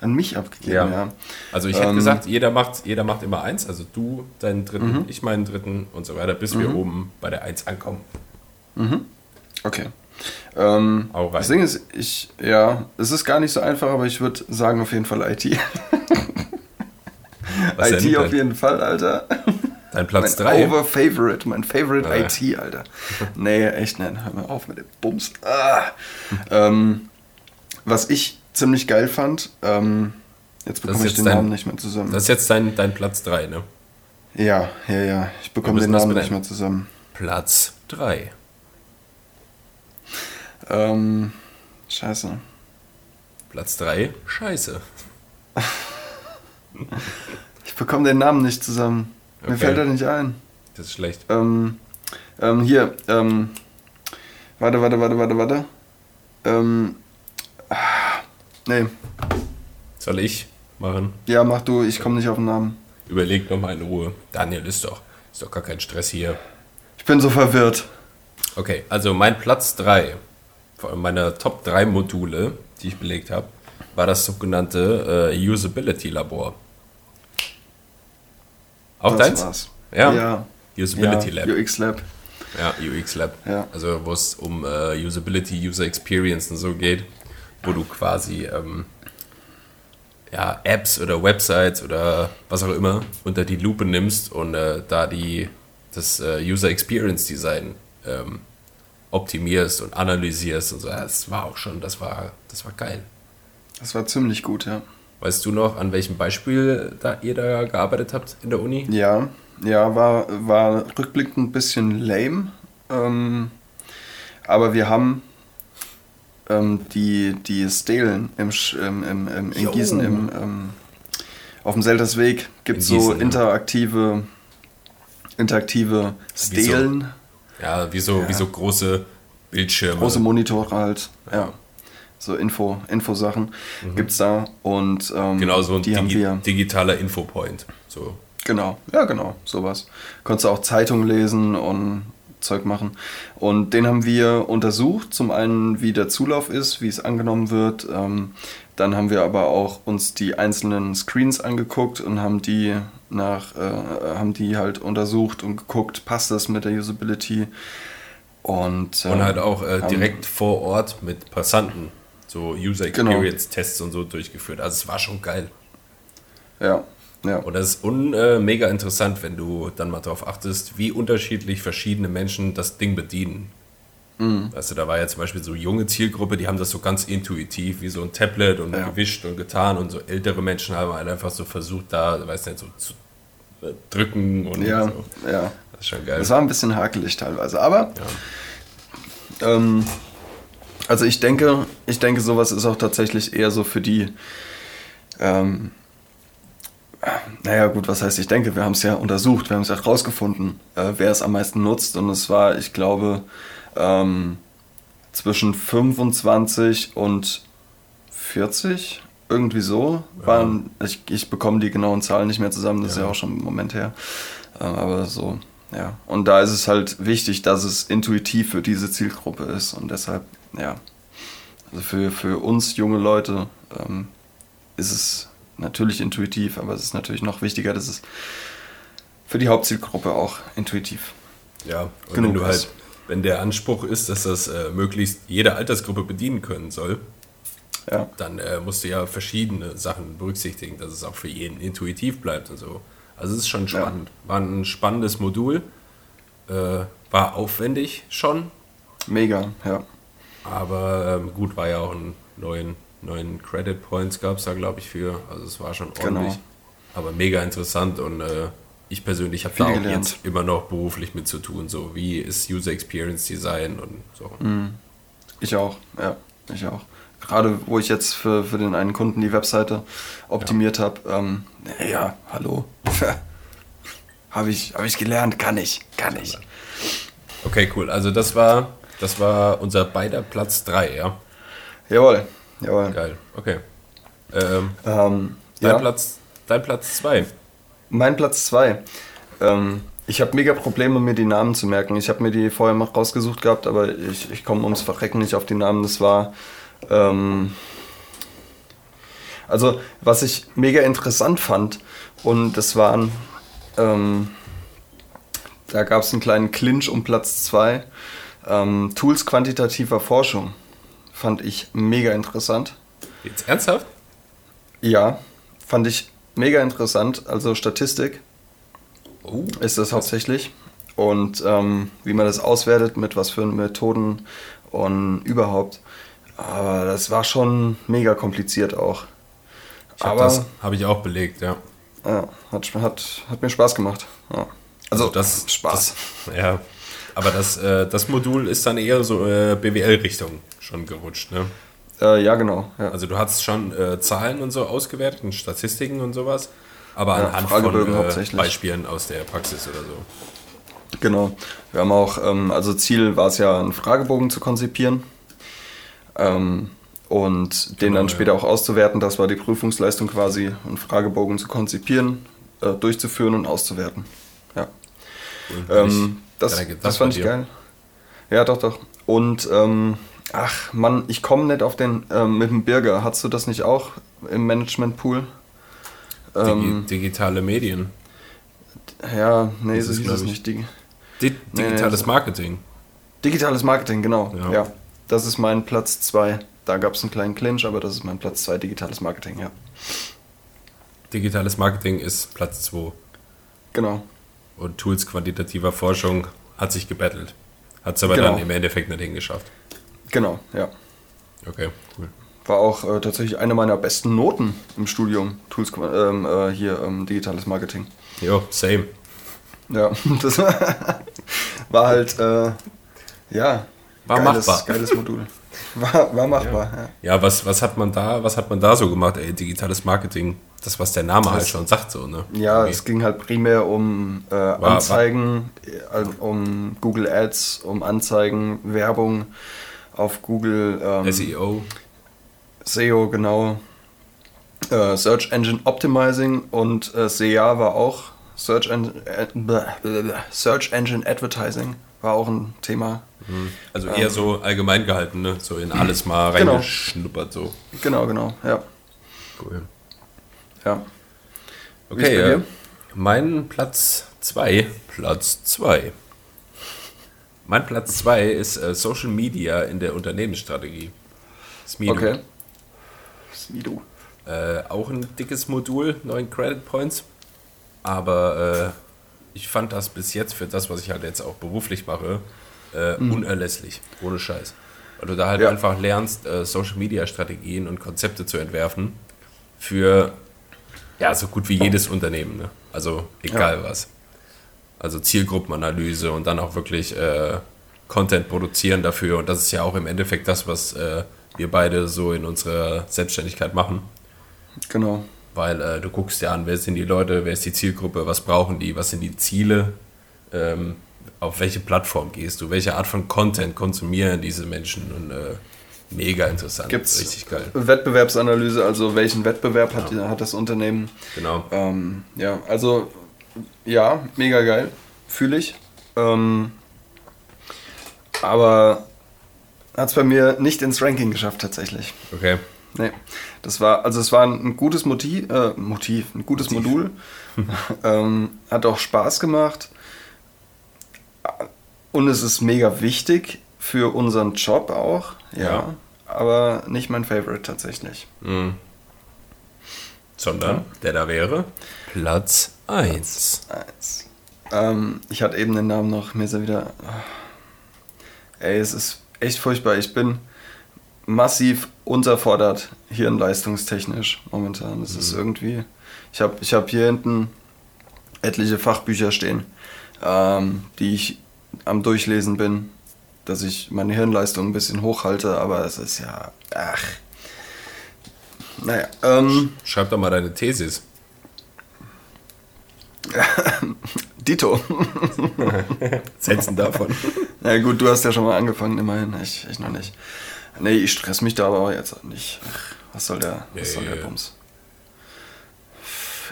Speaker 1: An mich abgegeben,
Speaker 2: Ja.
Speaker 1: ja.
Speaker 2: Also ich hätte
Speaker 1: Ähm.
Speaker 2: gesagt, jeder macht, jeder macht immer eins, also du deinen dritten,
Speaker 1: Mhm.
Speaker 2: ich meinen dritten und so weiter, bis wir oben bei der Eins ankommen.
Speaker 1: Okay. Ähm, das Ding ist, ich, ja, es ist gar nicht so einfach, aber ich würde sagen auf jeden Fall IT. (laughs) IT
Speaker 2: denn?
Speaker 1: auf jeden Fall, Alter.
Speaker 2: dein Platz
Speaker 1: mein
Speaker 2: 3.
Speaker 1: Over-Favorite, mein Favorite
Speaker 2: Ah.
Speaker 1: IT, Alter. Nee, echt nicht. Hör mal auf mit dem Bums. Ah. ähm, was ich ziemlich geil fand, ähm, jetzt bekomme ich
Speaker 2: jetzt
Speaker 1: den
Speaker 2: dein-
Speaker 1: Namen nicht mehr zusammen.
Speaker 2: Das ist jetzt dein, dein Platz 3, ne?
Speaker 1: ja, ja, ja, ich bekomme den Namen nicht mehr zusammen.
Speaker 2: Platz 3.
Speaker 1: Ähm, scheiße.
Speaker 2: Platz 3, scheiße. (laughs)
Speaker 1: Ich bekomme den Namen nicht zusammen. Mir
Speaker 2: Okay.
Speaker 1: fällt er nicht ein.
Speaker 2: Das ist schlecht.
Speaker 1: Ähm, ähm, hier, ähm, warte, warte, warte, warte, warte. Ähm, ah, nee,
Speaker 2: Soll ich machen?
Speaker 1: ja, mach du, ich komme nicht auf den Namen.
Speaker 2: Überleg nochmal in Ruhe. Daniel, ist doch, ist doch gar kein Stress hier.
Speaker 1: Ich bin so verwirrt.
Speaker 2: Okay, also mein Platz 3 von meiner Top 3 Module, die ich belegt habe, war das sogenannte äh, Usability Labor. Auch
Speaker 1: Das
Speaker 2: deins?
Speaker 1: war's.
Speaker 2: Ja.
Speaker 1: Ja.
Speaker 2: Usability
Speaker 1: ja,
Speaker 2: Lab.
Speaker 1: UX Lab.
Speaker 2: Ja, UX Lab.
Speaker 1: Ja.
Speaker 2: Also wo es um äh, Usability, User Experience und so geht, wo du quasi ähm, ja, Apps oder Websites oder was auch immer unter die Lupe nimmst und äh, da die das äh, User Experience Design ähm, optimierst und analysierst und so. Ja, Das war auch schon, das war, das war geil.
Speaker 1: Das war ziemlich gut, ja.
Speaker 2: Weißt du noch, an welchem Beispiel da ihr da gearbeitet habt in der Uni?
Speaker 1: Ja, ja, war, war rückblickend ein bisschen lame. Ähm, aber wir haben ähm, die, die Stelen im, im, im, im, in
Speaker 2: Jo.
Speaker 1: Gießen im, ähm, auf dem Seltersweg gibt es so
Speaker 2: Gießen,
Speaker 1: interaktive, interaktive? Stelen,
Speaker 2: Ja, wie so,
Speaker 1: Ja.
Speaker 2: Wie so große Bildschirme.
Speaker 1: große Monitore halt. Ja. So Info, Infosachen gibt's da. Und ähm,
Speaker 2: Mhm. Genau, so ein
Speaker 1: die haben
Speaker 2: Digi
Speaker 1: wir.
Speaker 2: digitaler Infopoint. So.
Speaker 1: Genau, ja genau, sowas. Konntest du auch Zeitung lesen und Zeug machen. Und den haben wir untersucht. Zum einen, wie der Zulauf ist, wie es angenommen wird. Ähm, dann haben wir aber auch uns die einzelnen Screens angeguckt und haben die nach, äh, haben die halt untersucht und geguckt, passt das mit der Usability. Und,
Speaker 2: Und
Speaker 1: ähm,
Speaker 2: halt auch äh, direkt vor Ort mit Passanten so User
Speaker 1: Genau.
Speaker 2: Experience Tests und so durchgeführt. Also es war schon geil.
Speaker 1: Ja, ja.
Speaker 2: Und das ist un, äh, mega interessant, wenn du dann mal darauf achtest, wie unterschiedlich verschiedene Menschen das Ding bedienen.
Speaker 1: Mhm.
Speaker 2: Weißt du, da war ja zum Beispiel so junge Zielgruppe, die haben das so ganz intuitiv, wie so ein Tablet und
Speaker 1: Ja.
Speaker 2: gewischt und getan und so ältere Menschen haben halt einfach so versucht, da, weiß nicht, so zu äh, drücken und
Speaker 1: Ja,
Speaker 2: so.
Speaker 1: ja.
Speaker 2: Das ist schon geil.
Speaker 1: Es war ein bisschen hakelig teilweise, aber
Speaker 2: ja.
Speaker 1: Ähm, also ich denke, ich denke, sowas ist auch tatsächlich eher so für die. Ähm, naja, gut, was heißt ich denke? Wir haben es ja untersucht, wir haben es ja rausgefunden, äh, wer es am meisten nutzt. Und es war, ich glaube, ähm, zwischen 25 und 40, irgendwie so. Waren, ich, ich bekomme die genauen Zahlen nicht mehr zusammen, das ist
Speaker 2: Ja.
Speaker 1: ja auch schon ein Moment her. Ähm, aber so, ja. Und da ist es halt wichtig, dass es intuitiv für diese Zielgruppe ist. Und deshalb, ja, also für, für uns junge Leute ähm, ist es natürlich intuitiv, aber es ist natürlich noch wichtiger, dass es für die Hauptzielgruppe auch intuitiv.
Speaker 2: Ja, und
Speaker 1: genug
Speaker 2: wenn du
Speaker 1: ist.
Speaker 2: halt, wenn der Anspruch ist, dass das äh, möglichst jede Altersgruppe bedienen können soll,
Speaker 1: Ja,
Speaker 2: dann äh, musst du ja verschiedene Sachen berücksichtigen, dass es auch für jeden intuitiv bleibt und so. Also es ist schon spannend. Ja. War ein spannendes Modul. Äh, war aufwendig schon.
Speaker 1: Mega, ja.
Speaker 2: Aber ähm, gut, war ja auch ein neuen, neuen Credit Points gab es da, glaube ich, für. Also es war schon ordentlich. Genau. Aber mega interessant und äh, ich persönlich habe da auch gelernt. jetzt immer noch beruflich mit zu tun. So, wie ist User Experience Design und so.
Speaker 1: Mhm. Ich auch, ja, ich auch. Gerade wo ich jetzt für, für den einen Kunden die Webseite optimiert ja. habe, ähm, ja, hallo. (laughs) habe ich, hab ich gelernt, kann ich, kann ich.
Speaker 2: Okay, cool. Also das war, das war unser beider Platz 3, ja?
Speaker 1: Jawohl, jawohl.
Speaker 2: Geil, okay. Ähm, ähm, dein, ja. Platz, dein Platz 2.
Speaker 1: Mein Platz 2. Ähm, ich habe mega Probleme, mir die Namen zu merken. Ich habe mir die vorher mal rausgesucht gehabt, aber ich, ich komme ums Verrecken nicht auf die Namen. Das war. Ähm, also, was ich mega interessant fand, und das waren. Ähm, da gab es einen kleinen Clinch um Platz 2. Ähm, Tools quantitativer Forschung. Fand ich mega interessant.
Speaker 2: Jetzt ernsthaft?
Speaker 1: Ja, fand ich mega interessant. Also Statistik oh, ist das hauptsächlich. Und ähm, wie man das auswertet, mit was für Methoden und überhaupt. Aber das war schon mega kompliziert auch.
Speaker 2: Hab Aber das habe ich auch belegt, ja.
Speaker 1: Ja, hat, hat, hat mir Spaß gemacht. Ja.
Speaker 2: Also, also das Spaß. Das, ja, aber das, äh, das Modul ist dann eher so äh, BWL-Richtung schon gerutscht, ne?
Speaker 1: Äh, ja, genau. Ja.
Speaker 2: Also du hast schon äh, Zahlen und so ausgewertet und Statistiken und sowas, aber ja, anhand von äh, Beispielen aus der Praxis oder so.
Speaker 1: Genau. Wir haben auch, ähm, also Ziel war es ja, einen Fragebogen zu konzipieren ähm, und genau, den dann später ja. auch auszuwerten. Das war die Prüfungsleistung quasi, einen Fragebogen zu konzipieren, äh, durchzuführen und auszuwerten. Ja. Cool. Ähm, das, das fand ich geil. Ja, doch, doch. Und ähm, Ach Mann, ich komme nicht auf den ähm, mit dem Birger. Hast du das nicht auch im Management-Pool?
Speaker 2: Ähm, digitale Medien.
Speaker 1: Ja, nee, so hieß es nicht.
Speaker 2: Dig Di digitales nee, nee, Marketing.
Speaker 1: Digitales Marketing, genau. Ja. ja. Das ist mein Platz 2. Da gab es einen kleinen Clinch, aber das ist mein Platz 2, digitales Marketing, ja.
Speaker 2: Digitales Marketing ist Platz 2.
Speaker 1: Genau.
Speaker 2: Und Tools quantitativer Forschung hat sich gebettelt. Hat es aber genau. dann im Endeffekt nicht hingeschafft.
Speaker 1: Genau, ja.
Speaker 2: Okay, cool.
Speaker 1: War auch äh, tatsächlich eine meiner besten Noten im Studium, Tools, ähm, äh, hier ähm, digitales Marketing.
Speaker 2: Jo, same.
Speaker 1: Ja, (laughs) das war halt, äh, ja,
Speaker 2: war geiles, machbar.
Speaker 1: geiles Modul. War, war machbar,
Speaker 2: ja. ja. Ja, was, was, hat man da, was hat man da so gemacht, ey, digitales Marketing? Das, was der Name das, halt schon sagt, so, ne?
Speaker 1: Ja, Irgendwie. es ging halt primär um äh, Anzeigen, war, war. um Google Ads, um Anzeigen, Werbung auf Google.
Speaker 2: Ähm, SEO.
Speaker 1: SEO, genau. Äh, Search Engine Optimizing und äh, SEA war auch Search, en äh, Search Engine Advertising war auch ein Thema.
Speaker 2: Mhm. Also eher ähm, so allgemein gehalten, ne? so in alles mal genau. reingeschnuppert. So.
Speaker 1: Genau, genau, ja.
Speaker 2: Cool.
Speaker 1: Ja.
Speaker 2: Okay, äh, mein Platz 2. Platz 2. Mein Platz 2 ist äh, Social Media in der Unternehmensstrategie.
Speaker 1: Smido. Okay. Smido.
Speaker 2: Äh, auch ein dickes Modul, 9 Credit Points. Aber äh, ich fand das bis jetzt für das, was ich halt jetzt auch beruflich mache, äh, mhm. unerlässlich. Ohne Scheiß. Weil du da halt ja. einfach lernst, äh, Social Media Strategien und Konzepte zu entwerfen für ja, so gut wie jedes Unternehmen. Ne? Also egal ja. was. Also Zielgruppenanalyse und dann auch wirklich äh, Content produzieren dafür. Und das ist ja auch im Endeffekt das, was äh, wir beide so in unserer Selbstständigkeit machen.
Speaker 1: Genau.
Speaker 2: Weil äh, du guckst ja an, wer sind die Leute, wer ist die Zielgruppe, was brauchen die, was sind die Ziele, ähm, auf welche Plattform gehst du, welche Art von Content konsumieren diese Menschen und äh, mega interessant.
Speaker 1: Gibt's Richtig geil. Wettbewerbsanalyse, also welchen Wettbewerb hat, genau. hat das Unternehmen?
Speaker 2: Genau.
Speaker 1: Ähm, ja, also ja, mega geil. Fühle ich. Ähm, aber hat es bei mir nicht ins Ranking geschafft tatsächlich.
Speaker 2: Okay.
Speaker 1: Nee. Das war, also es war ein gutes Motiv, äh, Motiv ein gutes Motiv. Modul. (laughs) ähm, hat auch Spaß gemacht. Und es ist mega wichtig für unseren Job auch, ja. ja. Aber nicht mein Favorite tatsächlich.
Speaker 2: Mhm. Sondern, ja. der da wäre, Platz 1.
Speaker 1: Eins. Ähm, ich hatte eben den Namen noch, mir ist er wieder. Ey, es ist echt furchtbar. Ich bin massiv unterfordert, hirnleistungstechnisch momentan. Das ist irgendwie. Ich habe ich hab hier hinten etliche Fachbücher stehen, ähm, die ich am Durchlesen bin, dass ich meine Hirnleistung ein bisschen hochhalte, aber es ist ja. Ach. Naja. Ähm,
Speaker 2: Schreib doch mal deine Thesis. (laughs)
Speaker 1: Dito. (laughs)
Speaker 2: Sätzen davon. (laughs)
Speaker 1: Na gut, du hast ja schon mal angefangen, immerhin. Ich, ich noch nicht. Nee, ich stress mich da aber auch jetzt nicht. Ach, was soll der, was soll der. Bums?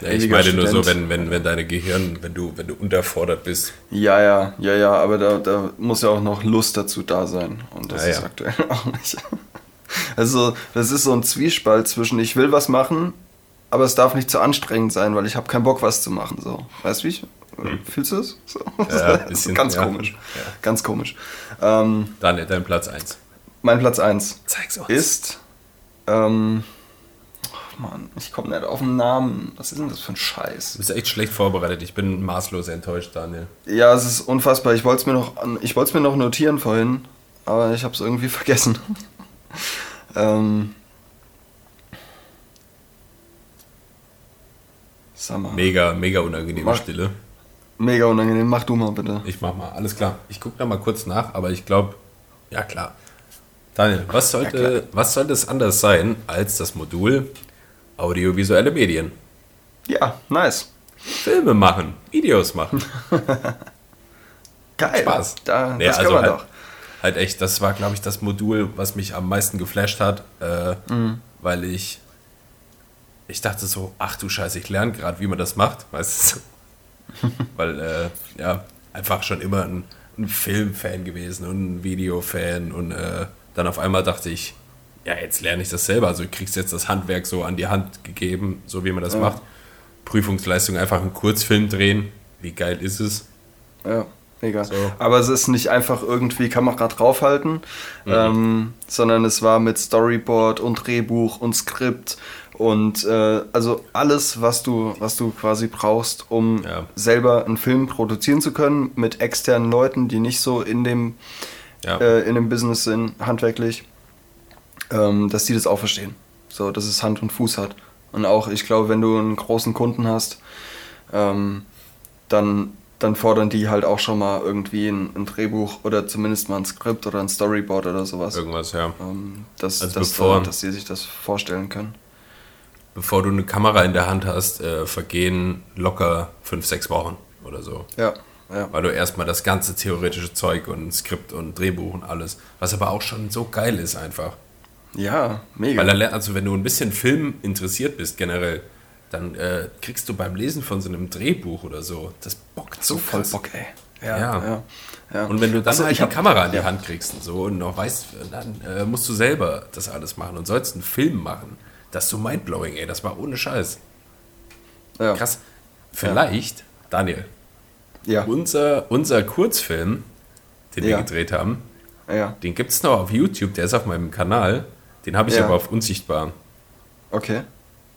Speaker 2: Ja, ich
Speaker 1: Ewiger
Speaker 2: meine nur so,
Speaker 1: Student.
Speaker 2: wenn, wenn, wenn deine Gehirn, wenn du, wenn du unterfordert bist.
Speaker 1: Ja, ja, ja, ja, aber da, da muss ja auch noch Lust dazu da sein. Und das
Speaker 2: Ja,
Speaker 1: ist
Speaker 2: ja.
Speaker 1: aktuell (laughs) auch nicht. Also, das ist so ein Zwiespalt zwischen, ich will was machen, aber es darf nicht zu anstrengend sein, weil ich habe keinen Bock, was zu machen. So. Weißt du, wie ich? Fühlst du es? So.
Speaker 2: Hm. Ja, (laughs) bisschen,
Speaker 1: ganz komisch. Ganz komisch. Ähm,
Speaker 2: Daniel, dein Platz 1.
Speaker 1: mein Platz 1
Speaker 2: Zeig's uns.
Speaker 1: ist. Ähm, Mann, ich komme nicht auf den Namen. Was ist denn das für ein Scheiß?
Speaker 2: Du bist echt schlecht vorbereitet. Ich bin maßlos enttäuscht, Daniel.
Speaker 1: Ja, es ist unfassbar. Ich wollte es mir noch, ich mir noch notieren vorhin, aber ich habe es irgendwie (laughs) vergessen. ähm, sag mal.
Speaker 2: Mega, mega unangenehme
Speaker 1: Mach-
Speaker 2: Stille.
Speaker 1: Mega unangenehm. Mach du mal bitte.
Speaker 2: Ich mach mal, alles klar. Ich gucke da mal kurz nach, aber ich glaube, ja klar. Daniel, was sollte, was sollte es anders sein als das Modul audiovisuelle Medien?
Speaker 1: Ja, nice.
Speaker 2: Filme machen, Videos machen. (laughs)
Speaker 1: Geil.
Speaker 2: Spaß.
Speaker 1: Da,
Speaker 2: Nee,
Speaker 1: das
Speaker 2: also
Speaker 1: können wir
Speaker 2: halt,
Speaker 1: doch.
Speaker 2: halt echt, das war, glaube ich, das Modul, was mich am meisten geflasht hat, äh,
Speaker 1: Mhm.
Speaker 2: weil ich, ich dachte so, ach du Scheiße, ich lerne gerade, wie man das macht, weißt du? (laughs) weil, äh, ja, einfach schon immer ein, ein Filmfan gewesen und ein Videofan und äh, dann auf einmal dachte ich, ja, jetzt lerne ich das selber, also du kriegst jetzt das Handwerk so an die Hand gegeben, so wie man das
Speaker 1: Ja.
Speaker 2: macht. Prüfungsleistung einfach einen Kurzfilm drehen, wie geil ist es?
Speaker 1: Ja, mega.
Speaker 2: So.
Speaker 1: Aber es ist nicht einfach irgendwie Kamera draufhalten,
Speaker 2: Mhm.
Speaker 1: ähm, sondern es war mit Storyboard und Drehbuch und Skript und äh, also alles, was du, was du quasi brauchst, um
Speaker 2: Ja.
Speaker 1: selber einen Film produzieren zu können mit externen Leuten, die nicht so in dem,
Speaker 2: Ja.
Speaker 1: äh, in dem Business sind, handwerklich, ähm, dass die das auch verstehen. So, dass es Hand und Fuß hat. Und auch, ich glaube, wenn du einen großen Kunden hast, ähm, dann, dann fordern die halt auch schon mal irgendwie ein, ein Drehbuch oder zumindest mal ein Skript oder ein Storyboard oder sowas.
Speaker 2: Irgendwas, ja.
Speaker 1: Ähm, dass,
Speaker 2: Also
Speaker 1: dass,
Speaker 2: bevor-
Speaker 1: äh, dass die sich das vorstellen können.
Speaker 2: bevor du eine Kamera in der Hand hast, äh, vergehen locker fünf, sechs Wochen oder so.
Speaker 1: Ja, ja.
Speaker 2: Weil du erstmal das ganze theoretische Zeug und Skript und Drehbuch und alles, was aber auch schon so geil ist einfach.
Speaker 1: Ja, mega.
Speaker 2: Weil also wenn du ein bisschen Film interessiert bist generell, dann äh, kriegst du beim Lesen von so einem Drehbuch oder so, das bockt so
Speaker 1: so voll
Speaker 2: krass.
Speaker 1: Bock, ey.
Speaker 2: Ja.
Speaker 1: ja. ja.
Speaker 2: Und wenn du dann
Speaker 1: Also,
Speaker 2: halt die
Speaker 1: hab-
Speaker 2: Kamera in die
Speaker 1: ja.
Speaker 2: Hand kriegst und so und noch weißt, dann äh, musst du selber das alles machen und sollst einen Film machen. Das ist so mindblowing, ey, das war ohne Scheiß.
Speaker 1: Ja.
Speaker 2: Krass. Vielleicht, Daniel,
Speaker 1: Ja,
Speaker 2: unser, unser Kurzfilm, den wir
Speaker 1: Ja.
Speaker 2: gedreht haben,
Speaker 1: ja,
Speaker 2: den gibt es noch auf YouTube, der ist auf meinem Kanal. Den habe ich
Speaker 1: Ja.
Speaker 2: aber auf unsichtbar.
Speaker 1: okay.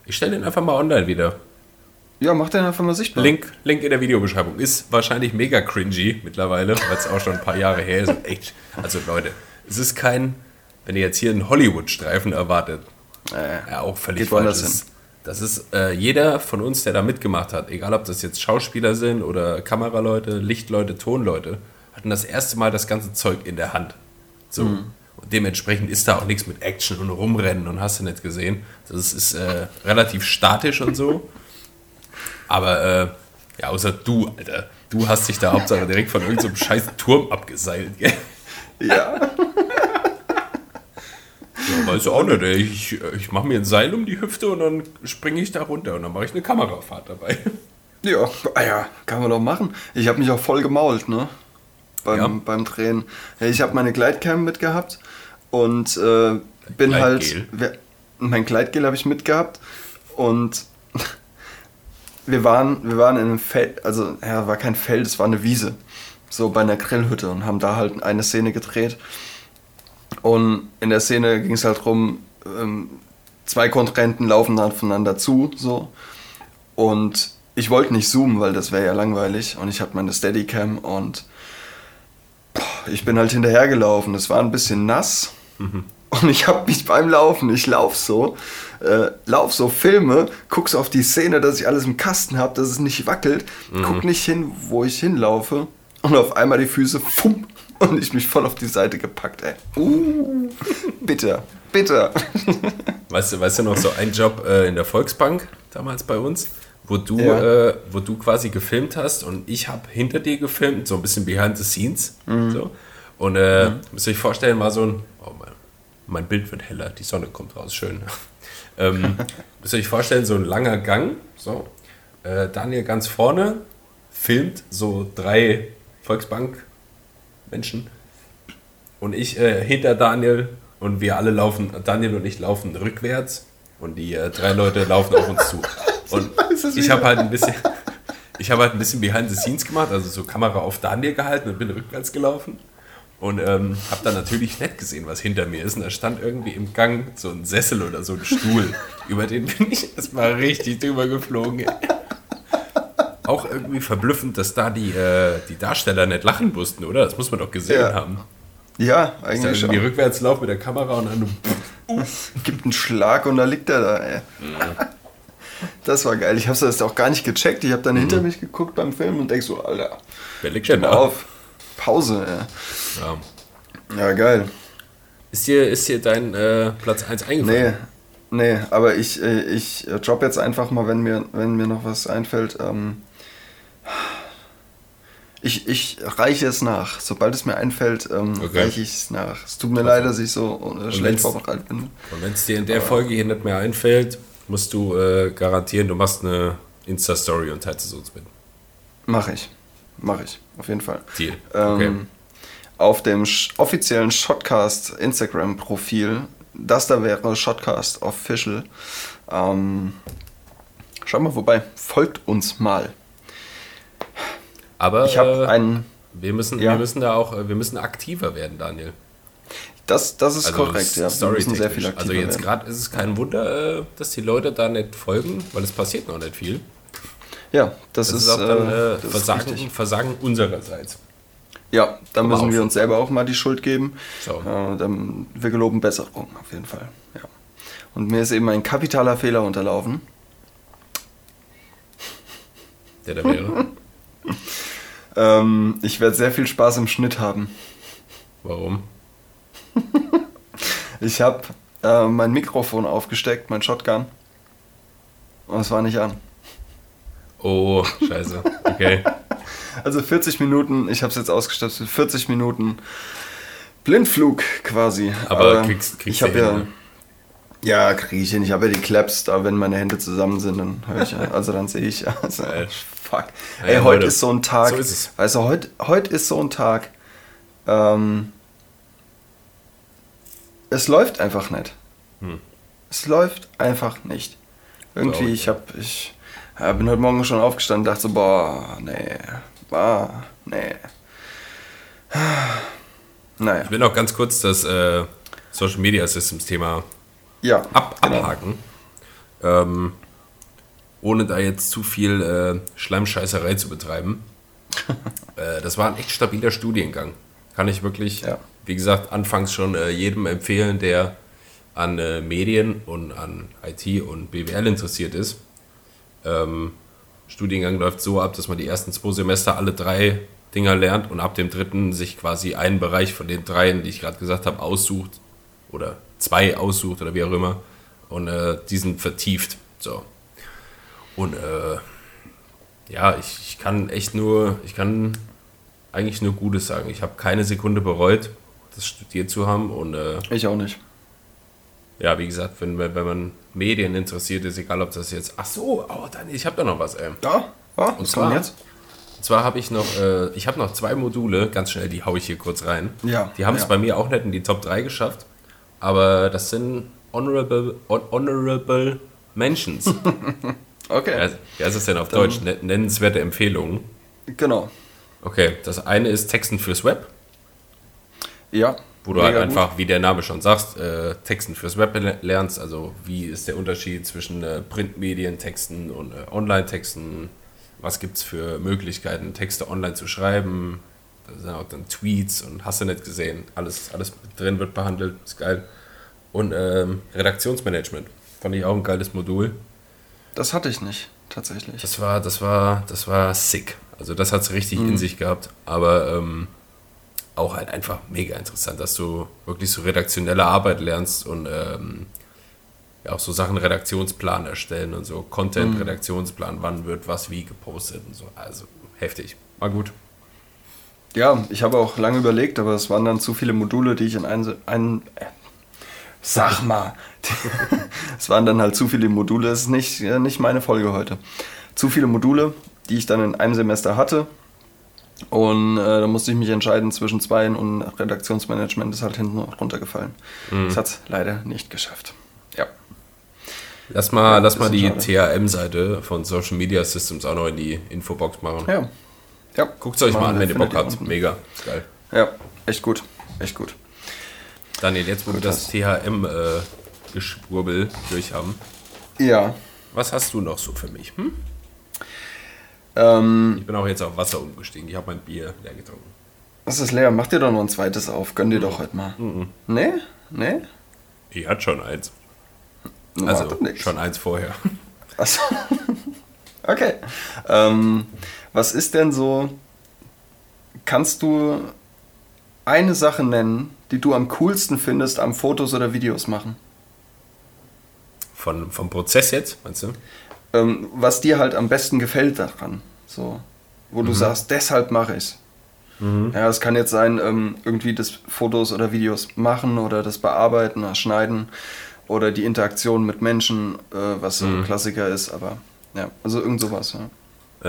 Speaker 2: Ich stelle den einfach mal online wieder.
Speaker 1: Ja, mach den einfach mal sichtbar.
Speaker 2: Link, Link in der Videobeschreibung. Ist wahrscheinlich mega cringy mittlerweile, weil es auch schon ein paar Jahre her ist. (laughs) Echt, also Leute, es ist kein, wenn ihr jetzt hier einen Hollywood-Streifen erwartet,
Speaker 1: Äh,
Speaker 2: ja auch völlig
Speaker 1: Geht
Speaker 2: falsch. ist, das ist äh, jeder von uns, der da mitgemacht hat, egal ob das jetzt Schauspieler sind oder Kameraleute, Lichtleute, Tonleute, hatten das erste Mal das ganze Zeug in der Hand. So.
Speaker 1: Mhm.
Speaker 2: Und dementsprechend ist da auch nichts mit Action und Rumrennen und hast du nicht gesehen. Das ist äh, relativ statisch und so. Aber äh, ja, außer du, Alter. Du hast dich da Hauptsache direkt von irgendeinem (laughs) scheiß Turm abgeseilt, gell?
Speaker 1: ja.
Speaker 2: Ja, weiß auch nicht. ey. Ich, ich mache mir ein Seil um die Hüfte und dann springe ich da runter und dann mache ich eine Kamerafahrt dabei.
Speaker 1: Ja, ah ja, kann man doch machen. Ich habe mich auch voll gemault, ne? Beim,
Speaker 2: Ja.
Speaker 1: beim Drehen. Ich habe meine Gleitcam mitgehabt und äh, bin
Speaker 2: Gleitgel.
Speaker 1: halt. Mein Gleitgel habe ich mitgehabt und (laughs) wir waren, wir waren in einem Feld, also ja, war kein Feld, es war eine Wiese. So bei einer Grillhütte und haben da halt eine Szene gedreht. Und in der Szene ging es halt drum, ähm, zwei Kontrahenten laufen dann voneinander zu, so. Und ich wollte nicht zoomen, weil das wäre ja langweilig. Und ich hatte meine Steadicam und ich bin halt hinterhergelaufen. Es war ein bisschen nass. Mhm. Und ich habe mich beim Laufen, ich lauf so, äh, lauf so, filme, guck's auf die Szene, dass ich alles im Kasten habe, dass es nicht wackelt, mhm. guck nicht hin, wo ich hinlaufe und auf einmal die Füße, fumm, und ich mich voll auf die Seite gepackt, ey. Uh, (laughs) bitter, bitter.
Speaker 2: Weißt du, weißt du noch so ein Job äh, in der Volksbank damals bei uns? Wo du, ja. äh, wo du quasi gefilmt hast und ich habe hinter dir gefilmt, so ein bisschen behind the scenes. Mhm. So. Und äh, mhm. müsst ihr euch vorstellen, mal so ein, oh mein, mein, Bild wird heller, die Sonne kommt raus, schön. (laughs) ähm, müsst ihr euch vorstellen, so ein langer Gang, so. Äh, Daniel ganz vorne filmt so drei Volksbank-Menschen und ich äh, hinter Daniel und wir alle laufen, Daniel und ich laufen rückwärts und die äh, drei Leute laufen auf uns zu. (laughs) Und ich habe halt ein bisschen, (laughs) ich habe halt ein bisschen behind the scenes gemacht, also so Kamera auf Daniel gehalten und bin rückwärts gelaufen. Und ähm, habe dann natürlich nett gesehen, was hinter mir ist. Und da stand irgendwie im Gang so ein Sessel oder so ein Stuhl. (laughs) Über den bin ich erstmal richtig drüber geflogen. Auch irgendwie verblüffend, dass da die, äh, die Darsteller nicht lachen mussten, oder? Das muss man doch gesehen
Speaker 1: ja.
Speaker 2: haben.
Speaker 1: Ja, eigentlich.
Speaker 2: Dass irgendwie rückwärts laufen mit der Kamera und dann.
Speaker 1: Gibt einen Schlag und da liegt er da, ey. Mhm. Das war geil. Ich habe das auch gar nicht gecheckt. Ich habe dann mhm. hinter mich geguckt beim Film und denk so, Alter,
Speaker 2: wer liegt denn da?
Speaker 1: auf. Pause, ja. ja. Ja, geil.
Speaker 2: Ist dir, ist dir dein äh, Platz 1 eingefallen?
Speaker 1: Nee, nee, aber ich, äh, ich drop jetzt einfach mal, wenn mir, wenn mir noch was einfällt. Ähm, ich, ich reiche es nach. Sobald es mir einfällt, ähm, okay. reiche ich es nach. Es tut mir leid, dass ich so äh, schlecht vorbereitet bin.
Speaker 2: Und wenn es dir in der Folge hier nicht mehr einfällt, musst du äh, garantieren, du machst eine Insta-Story und teilst es uns mit.
Speaker 1: Mach ich. Mach ich. Auf jeden Fall.
Speaker 2: Deal. Okay.
Speaker 1: Ähm, auf dem offiziellen Shotcast Instagram-Profil, das da wäre Shotcast Official. Ähm, schau mal vorbei. Folgt uns mal.
Speaker 2: Aber
Speaker 1: ich habe äh, einen.
Speaker 2: Wir müssen, ja. wir müssen da auch, äh, wir müssen aktiver werden, Daniel.
Speaker 1: Das, das ist also korrekt, ja.
Speaker 2: Müssen sehr viel Also jetzt gerade ist es kein Wunder, äh, dass die Leute da nicht folgen, weil es passiert noch nicht viel.
Speaker 1: Ja, das, das ist, ist auch dann
Speaker 2: äh, Versagen, Versagen unsererseits.
Speaker 1: Ja, da müssen wir uns selber auch mal die Schuld geben. So. Äh, dann, wir geloben Besserung, auf jeden Fall. Ja. Und mir ist eben ein kapitaler Fehler unterlaufen.
Speaker 2: Der da wäre? (laughs)
Speaker 1: ähm, ich werde sehr viel Spaß im Schnitt haben.
Speaker 2: Warum? (laughs)
Speaker 1: ich habe äh, mein Mikrofon aufgesteckt, mein Shotgun. Und es war nicht an.
Speaker 2: Oh, scheiße. Okay. (laughs)
Speaker 1: also 40 Minuten, ich habe es jetzt ausgestattet, 40 Minuten Blindflug quasi.
Speaker 2: Aber, Aber kriegst, kriegst
Speaker 1: ich habe ja, ja, kriege ich hin. Ich habe ja die Claps, da wenn meine Hände zusammen sind, dann höre ich ja. (laughs) Also dann sehe ich ja. Also, fuck. Ey, ja, heute ist so ein Tag. So ist es. Also heute, heute ist so ein Tag. Ähm, es läuft einfach nicht. Hm. Es läuft einfach nicht. Irgendwie, ich habe, ich ja, bin heute Morgen schon aufgestanden und dachte so, boah, nee, boah, nee.
Speaker 2: Naja. Ich will noch ganz kurz das äh, Social Media Systems Thema
Speaker 1: ja,
Speaker 2: ab, genau. abhaken. Ähm, ohne da jetzt zu viel äh, Schleimscheißerei zu betreiben. (laughs) äh, das war ein echt stabiler Studiengang. Kann ich wirklich ja wie gesagt, anfangs schon äh, jedem empfehlen, der an äh, Medien und an IT und BWL interessiert ist. Ähm, Studiengang läuft so ab, dass man die ersten zwei Semester alle drei Dinger lernt und ab dem dritten sich quasi einen Bereich von den dreien, die ich gerade gesagt habe, aussucht oder zwei aussucht oder wie auch immer und äh, diesen vertieft. So. Und äh, ja, ich, ich kann echt nur, ich kann eigentlich nur Gutes sagen. Ich habe keine Sekunde bereut das studiert zu haben. Und, äh,
Speaker 1: ich auch nicht.
Speaker 2: Ja, wie gesagt, wenn, wenn man Medien interessiert ist, egal ob das jetzt. Ach so, oh, dann, ich habe da noch was, ey.
Speaker 1: Ja, ja und zwar jetzt?
Speaker 2: Und zwar habe ich noch, äh, ich habe noch zwei Module, ganz schnell, die haue ich hier kurz rein.
Speaker 1: Ja.
Speaker 2: Die haben es
Speaker 1: ja.
Speaker 2: bei mir auch nicht in die Top 3 geschafft, aber das sind Honorable, honorable Mentions. (laughs)
Speaker 1: okay.
Speaker 2: Wie heißt das denn auf dann Deutsch? Nennenswerte Empfehlungen.
Speaker 1: Genau.
Speaker 2: Okay, das eine ist Texten fürs Web.
Speaker 1: Ja.
Speaker 2: Wo du halt einfach, gut. wie der Name schon sagt, äh, Texten fürs Web lernst. Also wie ist der Unterschied zwischen äh, Printmedien, Texten und äh, Online-Texten? was gibt es für Möglichkeiten, Texte online zu schreiben. Da sind auch dann Tweets und hast du nicht gesehen. Alles, alles drin wird behandelt, ist geil. Und ähm, Redaktionsmanagement. Fand ich auch ein geiles Modul.
Speaker 1: Das hatte ich nicht, tatsächlich.
Speaker 2: Das war, das war, das war sick. Also das hat es richtig mhm. in sich gehabt. Aber ähm, auch halt einfach mega interessant, dass du wirklich so redaktionelle Arbeit lernst und ähm, ja auch so Sachen Redaktionsplan erstellen und so Content-Redaktionsplan, mhm. wann wird was wie gepostet und so. Also heftig. War gut.
Speaker 1: Ja, ich habe auch lange überlegt, aber es waren dann zu viele Module, die ich in einen. ein äh, sag mal. (laughs) es waren dann halt zu viele Module. Es ist nicht, äh, nicht meine Folge heute. Zu viele Module, die ich dann in einem Semester hatte. Und äh, da musste ich mich entscheiden zwischen zwei und Redaktionsmanagement ist halt hinten runtergefallen. Mhm. Das hat es leider nicht geschafft. Ja.
Speaker 2: Lass mal, ja, lass mal die THM-Seite von Social Media Systems auch noch in die Infobox machen.
Speaker 1: Ja. ja.
Speaker 2: Guckt es euch mal an, wenn ihr Bock habt. Unten. Mega. Geil.
Speaker 1: Ja, echt gut. Echt gut.
Speaker 2: Daniel, jetzt wo wir das THM-Geschwurbel äh, durch haben.
Speaker 1: Ja.
Speaker 2: Was hast du noch so für mich? Hm?
Speaker 1: Ähm,
Speaker 2: ich bin auch jetzt auf Wasser umgestiegen. Ich habe mein Bier leer getrunken.
Speaker 1: Was ist leer? Mach dir doch noch ein zweites auf. Gönn dir mhm. doch heute mal.
Speaker 2: Mhm.
Speaker 1: Nee? Nee?
Speaker 2: Ich hatte schon eins. Also schon eins vorher.
Speaker 1: Achso. (laughs) okay. Ähm, was ist denn so? Kannst du eine Sache nennen, die du am coolsten findest am Fotos oder Videos machen?
Speaker 2: Von, vom Prozess jetzt, meinst du?
Speaker 1: Ähm, was dir halt am besten gefällt daran. So. Wo mhm. du sagst, deshalb mache ich es. Mhm. Ja, es kann jetzt sein, ähm, irgendwie das Fotos oder Videos machen oder das bearbeiten, das schneiden oder die Interaktion mit Menschen, äh, was so mhm. ein Klassiker ist, aber ja, also irgend sowas. Ja.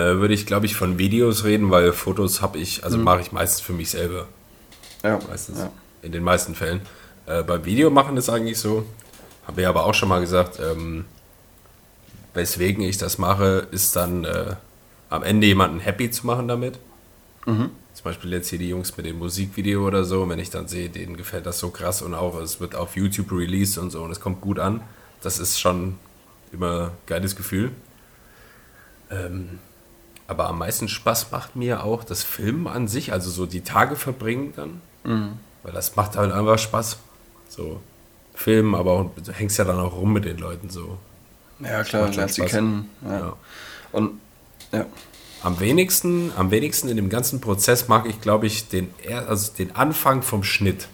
Speaker 2: Äh, würde ich, glaube ich, von Videos reden, weil Fotos habe ich, also mhm. mache ich meistens für mich selber.
Speaker 1: Ja.
Speaker 2: Meistens.
Speaker 1: Ja.
Speaker 2: In den meisten Fällen. Äh, beim Video machen ist eigentlich so, habe ich aber auch schon mal gesagt, ähm, weswegen ich das mache, ist dann äh, am Ende jemanden happy zu machen damit.
Speaker 1: Mhm.
Speaker 2: Zum Beispiel jetzt hier die Jungs mit dem Musikvideo oder so, wenn ich dann sehe, denen gefällt das so krass und auch es wird auf YouTube released und so und es kommt gut an, das ist schon immer ein geiles Gefühl. Ähm, aber am meisten Spaß macht mir auch das Filmen an sich, also so die Tage verbringen dann.
Speaker 1: Mhm.
Speaker 2: Weil das macht halt einfach Spaß. So Filmen, aber auch, du hängst ja dann auch rum mit den Leuten so.
Speaker 1: Ja, klar, lernst sie kennen. Ja. ja. Und ja.
Speaker 2: Am wenigsten, am wenigsten in dem ganzen Prozess mag ich, glaube ich, den, also den Anfang vom Schnitt.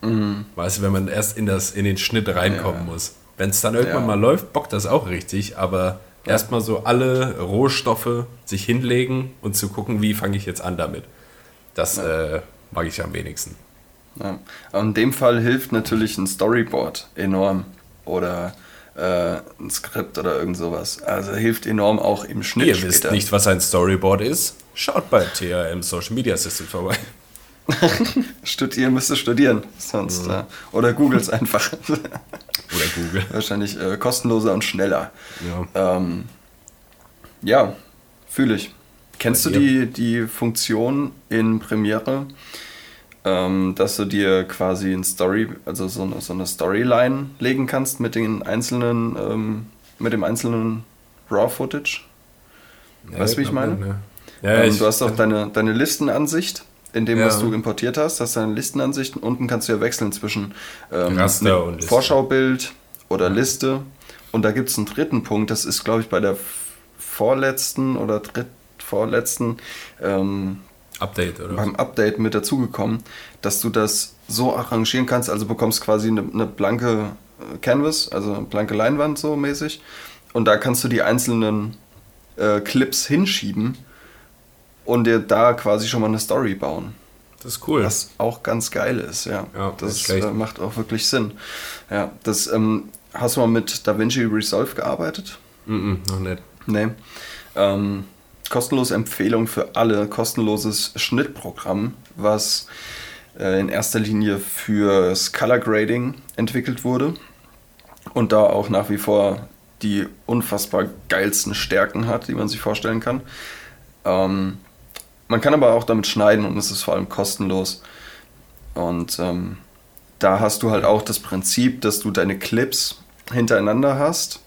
Speaker 1: Mhm.
Speaker 2: Weißt du, wenn man erst in, das, in den Schnitt reinkommen ja. muss. Wenn es dann irgendwann ja. mal läuft, bockt das auch richtig, aber ja. erstmal so alle Rohstoffe sich hinlegen und zu gucken, wie fange ich jetzt an damit. Das äh, mag ich am wenigsten.
Speaker 1: Ja. In dem Fall hilft natürlich ein Storyboard enorm. Oder ein Skript oder irgend sowas. Also hilft enorm auch im Schnitt.
Speaker 2: Ihr später. wisst nicht, was ein Storyboard ist? Schaut bei TRM Social Media System vorbei. (laughs)
Speaker 1: Studieren müsste studieren, sonst. Mhm. Äh, oder googles einfach. (laughs)
Speaker 2: oder Google.
Speaker 1: Wahrscheinlich äh, kostenloser und schneller.
Speaker 2: Ja,
Speaker 1: ähm, ja fühle ich. Kennst du die, die Funktion in Premiere, ähm, dass du dir quasi ein Story, also so eine, so eine Storyline legen kannst mit den einzelnen, ähm, mit dem einzelnen Raw-Footage. Ja, weißt du, wie ich meine? Ne. Ja, ähm, ich, du hast auch deine, deine Listenansicht in dem, ja. was du importiert hast, hast deine Listenansicht und unten kannst du ja wechseln zwischen ähm,
Speaker 2: und
Speaker 1: Vorschaubild oder Liste. Und da gibt es einen dritten Punkt, das ist, glaube ich, bei der vorletzten oder drittvorletzten ähm,
Speaker 2: Update, oder?
Speaker 1: Beim Update mit dazugekommen, dass du das so arrangieren kannst, also bekommst quasi eine, eine blanke äh, Canvas, also eine blanke Leinwand so mäßig. Und da kannst du die einzelnen äh, Clips hinschieben und dir da quasi schon mal eine Story bauen.
Speaker 2: Das ist cool.
Speaker 1: Was auch ganz geil ist, ja.
Speaker 2: ja
Speaker 1: das äh, macht auch wirklich Sinn. Ja, das ähm, hast du mal mit DaVinci Resolve gearbeitet?
Speaker 2: Mm, -mm noch nicht.
Speaker 1: Nee. Ähm, kostenlose Empfehlung für alle, kostenloses Schnittprogramm, was äh, in erster Linie fürs Color Grading entwickelt wurde und da auch nach wie vor die unfassbar geilsten Stärken hat, die man sich vorstellen kann. Ähm, man kann aber auch damit schneiden und es ist vor allem kostenlos. Und ähm, da hast du halt auch das Prinzip, dass du deine Clips hintereinander hast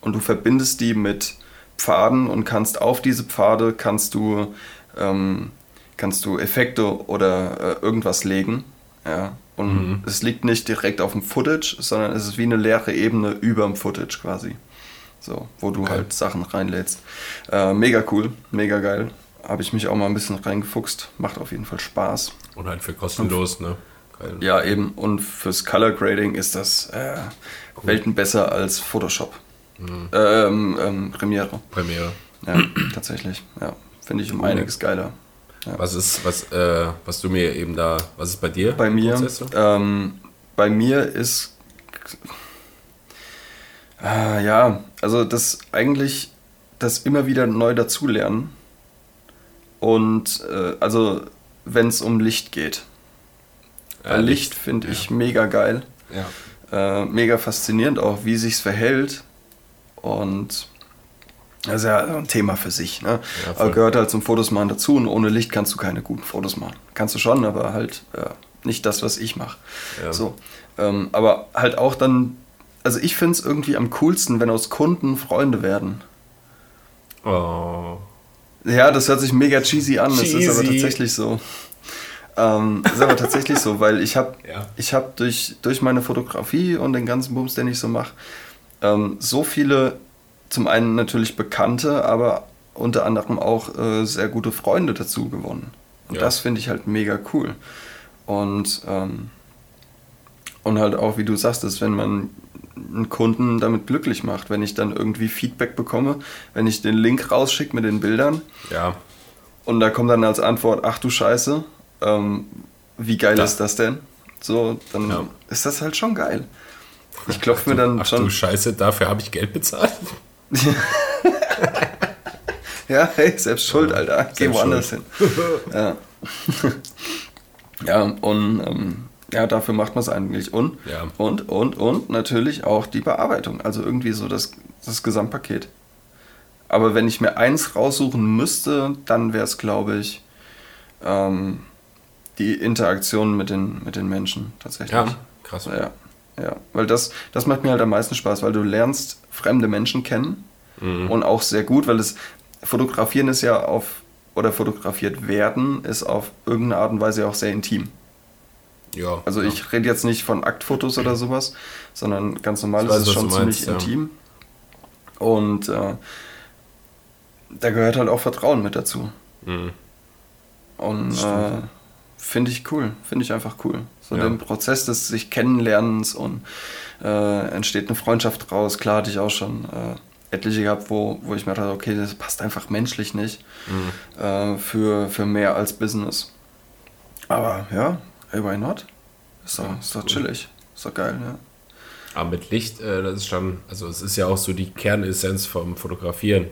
Speaker 1: und du verbindest die mit Pfaden und kannst auf diese Pfade kannst du, ähm, kannst du Effekte oder äh, irgendwas legen. Ja. Und mhm. es liegt nicht direkt auf dem Footage, sondern es ist wie eine leere Ebene über dem Footage quasi. So, wo du okay. halt Sachen reinlädst. Äh, mega cool, mega geil. Habe ich mich auch mal ein bisschen reingefuchst. Macht auf jeden Fall Spaß.
Speaker 2: Und halt für kostenlos, ne?
Speaker 1: Geil. Ja, eben. Und fürs Color Grading ist das äh, cool. Welten besser als Photoshop. Mhm. Ähm, ähm, Premiere.
Speaker 2: Premiere.
Speaker 1: Ja, tatsächlich. Ja, finde ich um cool. einiges geiler.
Speaker 2: Ja. Was ist, was, äh, was du mir eben da, was ist bei dir?
Speaker 1: Bei mir, ähm, bei mir ist, äh, ja, also das eigentlich, das immer wieder neu dazulernen und äh, also wenn es um Licht geht. Ja, Licht, Licht finde ja. ich mega geil. Ja. Äh, mega faszinierend auch, wie sich's verhält und das ist ja ein Thema für sich. Ne? Ja, aber gehört halt zum Fotos machen dazu und ohne Licht kannst du keine guten Fotos machen. Kannst du schon, aber halt ja, nicht das, was ich mache. Ja. So, ähm, aber halt auch dann, also ich finde es irgendwie am coolsten, wenn aus Kunden Freunde werden. Oh. Ja, das hört sich mega cheesy an, cheesy. das ist aber tatsächlich so. Ähm, ist aber tatsächlich so, weil ich habe ja. hab durch, durch meine Fotografie und den ganzen Bums, den ich so mache, ähm, so viele zum einen natürlich Bekannte, aber unter anderem auch äh, sehr gute Freunde dazu gewonnen. Und ja. das finde ich halt mega cool. Und, ähm, und halt auch, wie du sagst, ist, wenn man einen Kunden damit glücklich macht, wenn ich dann irgendwie Feedback bekomme, wenn ich den Link rausschicke mit den Bildern.
Speaker 2: Ja.
Speaker 1: Und da kommt dann als Antwort, ach du Scheiße, ähm, wie geil das. ist das denn? So, dann ja. ist das halt schon geil. Ich klopfe mir dann
Speaker 2: ach
Speaker 1: schon.
Speaker 2: Ach du Scheiße, dafür habe ich Geld bezahlt? (laughs)
Speaker 1: ja, hey, selbst schuld, Alter. Geh woanders hin. ja. (laughs) ja, und ähm, ja, dafür macht man es eigentlich. Und, ja. und, und, und natürlich auch die Bearbeitung. Also irgendwie so das, das Gesamtpaket. Aber wenn ich mir eins raussuchen müsste, dann wäre es, glaube ich, ähm, die Interaktion mit den, mit den Menschen tatsächlich.
Speaker 2: Ja, krass.
Speaker 1: Ja, ja. Weil das, das macht mir halt am meisten Spaß, weil du lernst fremde Menschen kennen mhm. und auch sehr gut, weil das Fotografieren ist ja auf, oder fotografiert werden, ist auf irgendeine Art und Weise auch sehr intim.
Speaker 2: Ja.
Speaker 1: Also
Speaker 2: ja.
Speaker 1: ich rede jetzt nicht von Aktfotos oder sowas, sondern ganz normal ist es schon ziemlich meinst, intim. Ja. Und äh, da gehört halt auch Vertrauen mit dazu. Mhm. Und äh, finde ich cool, finde ich einfach cool. So ja. den Prozess des sich Kennenlernens und äh, entsteht eine Freundschaft raus. Klar hatte ich auch schon äh, etliche gehabt, wo, wo ich mir dachte, okay, das passt einfach menschlich nicht mhm. äh, für, für mehr als Business. Aber ja, hey, why not? Ist doch, ja, ist doch cool. chillig. Ist doch geil, ja.
Speaker 2: Aber mit Licht, äh, das ist schon, also es ist ja auch so die Kernessenz vom Fotografieren.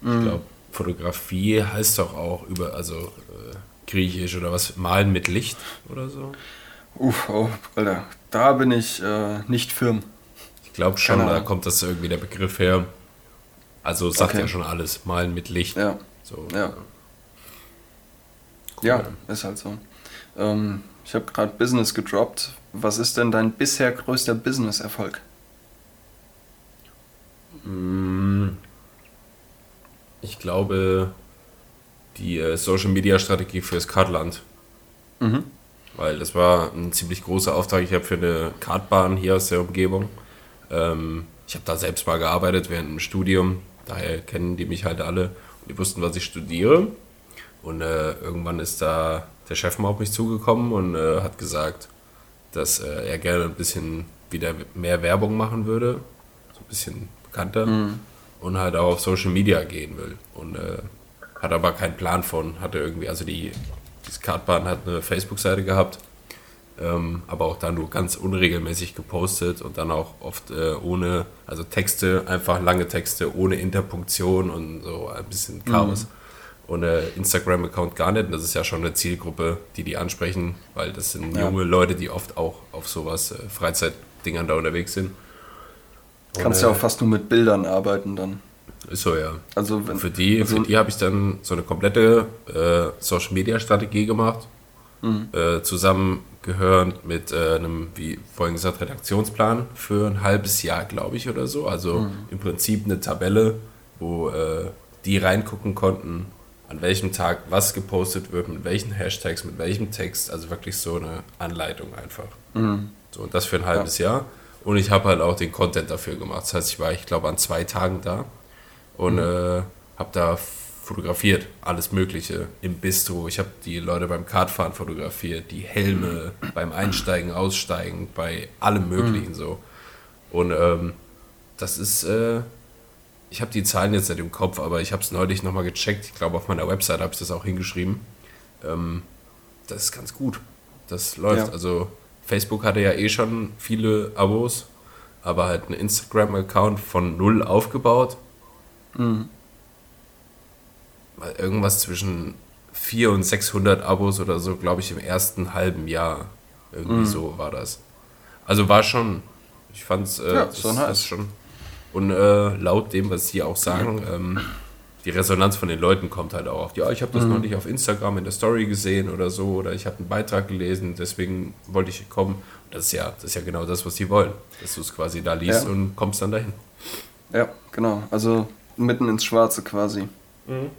Speaker 2: Mhm. Ich glaube, Fotografie heißt doch auch über, also äh, griechisch oder was, malen mit Licht oder so.
Speaker 1: Uff, oh, Alter, da bin ich äh, nicht firm.
Speaker 2: Ich glaube schon, da kommt das irgendwie der Begriff her. Also sagt okay. ja schon alles, malen mit Licht.
Speaker 1: Ja.
Speaker 2: So.
Speaker 1: Ja. Cool. Ja, ist halt so. Ähm, ich habe gerade Business gedroppt. Was ist denn dein bisher größter Business-Erfolg?
Speaker 2: Mm, ich glaube, die äh, Social-Media-Strategie fürs Kartland. Mhm weil das war ein ziemlich großer Auftrag. Ich habe für eine Kartbahn hier aus der Umgebung. Ähm, ich habe da selbst mal gearbeitet während dem Studium, daher kennen die mich halt alle und die wussten, was ich studiere. Und äh, irgendwann ist da der Chef mal auf mich zugekommen und äh, hat gesagt, dass äh, er gerne ein bisschen wieder mehr Werbung machen würde, so ein bisschen bekannter mhm. und halt auch auf Social Media gehen will. Und äh, hat aber keinen Plan von, hatte irgendwie, also die diese Kartbahn hat eine Facebook-Seite gehabt, ähm, aber auch da nur ganz unregelmäßig gepostet und dann auch oft äh, ohne, also Texte, einfach lange Texte ohne Interpunktion und so ein bisschen Chaos. Mhm. Und äh, Instagram-Account gar nicht. Und das ist ja schon eine Zielgruppe, die die ansprechen, weil das sind ja. junge Leute, die oft auch auf sowas äh, Freizeitdingern da unterwegs sind.
Speaker 1: Und, Kannst ja auch fast nur mit Bildern arbeiten dann.
Speaker 2: Ist so, ja. Also wenn, für die, also, die habe ich dann so eine komplette äh, Social Media Strategie gemacht. Mhm. Äh, zusammengehörend mit äh, einem, wie vorhin gesagt, Redaktionsplan für ein halbes Jahr, glaube ich, oder so. Also mhm. im Prinzip eine Tabelle, wo äh, die reingucken konnten, an welchem Tag was gepostet wird, mit welchen Hashtags, mit welchem Text. Also wirklich so eine Anleitung einfach. Mhm. So, und das für ein halbes ja. Jahr. Und ich habe halt auch den Content dafür gemacht. Das heißt, ich war, ich glaube, an zwei Tagen da und mhm. äh, habe da fotografiert, alles Mögliche im Bistro. Ich habe die Leute beim Kartfahren fotografiert, die Helme beim Einsteigen, Aussteigen, bei allem Möglichen mhm. so. Und ähm, das ist, äh, ich habe die Zahlen jetzt nicht im Kopf, aber ich habe es neulich nochmal gecheckt. Ich glaube, auf meiner Website habe ich das auch hingeschrieben. Ähm, das ist ganz gut. Das läuft. Ja. Also Facebook hatte ja eh schon viele Abos, aber halt einen Instagram-Account von null aufgebaut. Mhm. Irgendwas zwischen 400 und 600 Abos oder so, glaube ich, im ersten halben Jahr. Irgendwie mhm. so war das. Also war schon, ich fand es äh, ja, so nice. schon. Und äh, laut dem, was sie auch sagen, ähm, die Resonanz von den Leuten kommt halt auch auf. Ja, ich habe das mhm. noch nicht auf Instagram in der Story gesehen oder so, oder ich habe einen Beitrag gelesen, deswegen wollte ich kommen. Das ist ja, das ist ja genau das, was die wollen. Dass du es quasi da liest ja. und kommst dann dahin.
Speaker 1: Ja, genau. Also mitten ins Schwarze quasi. Mhm.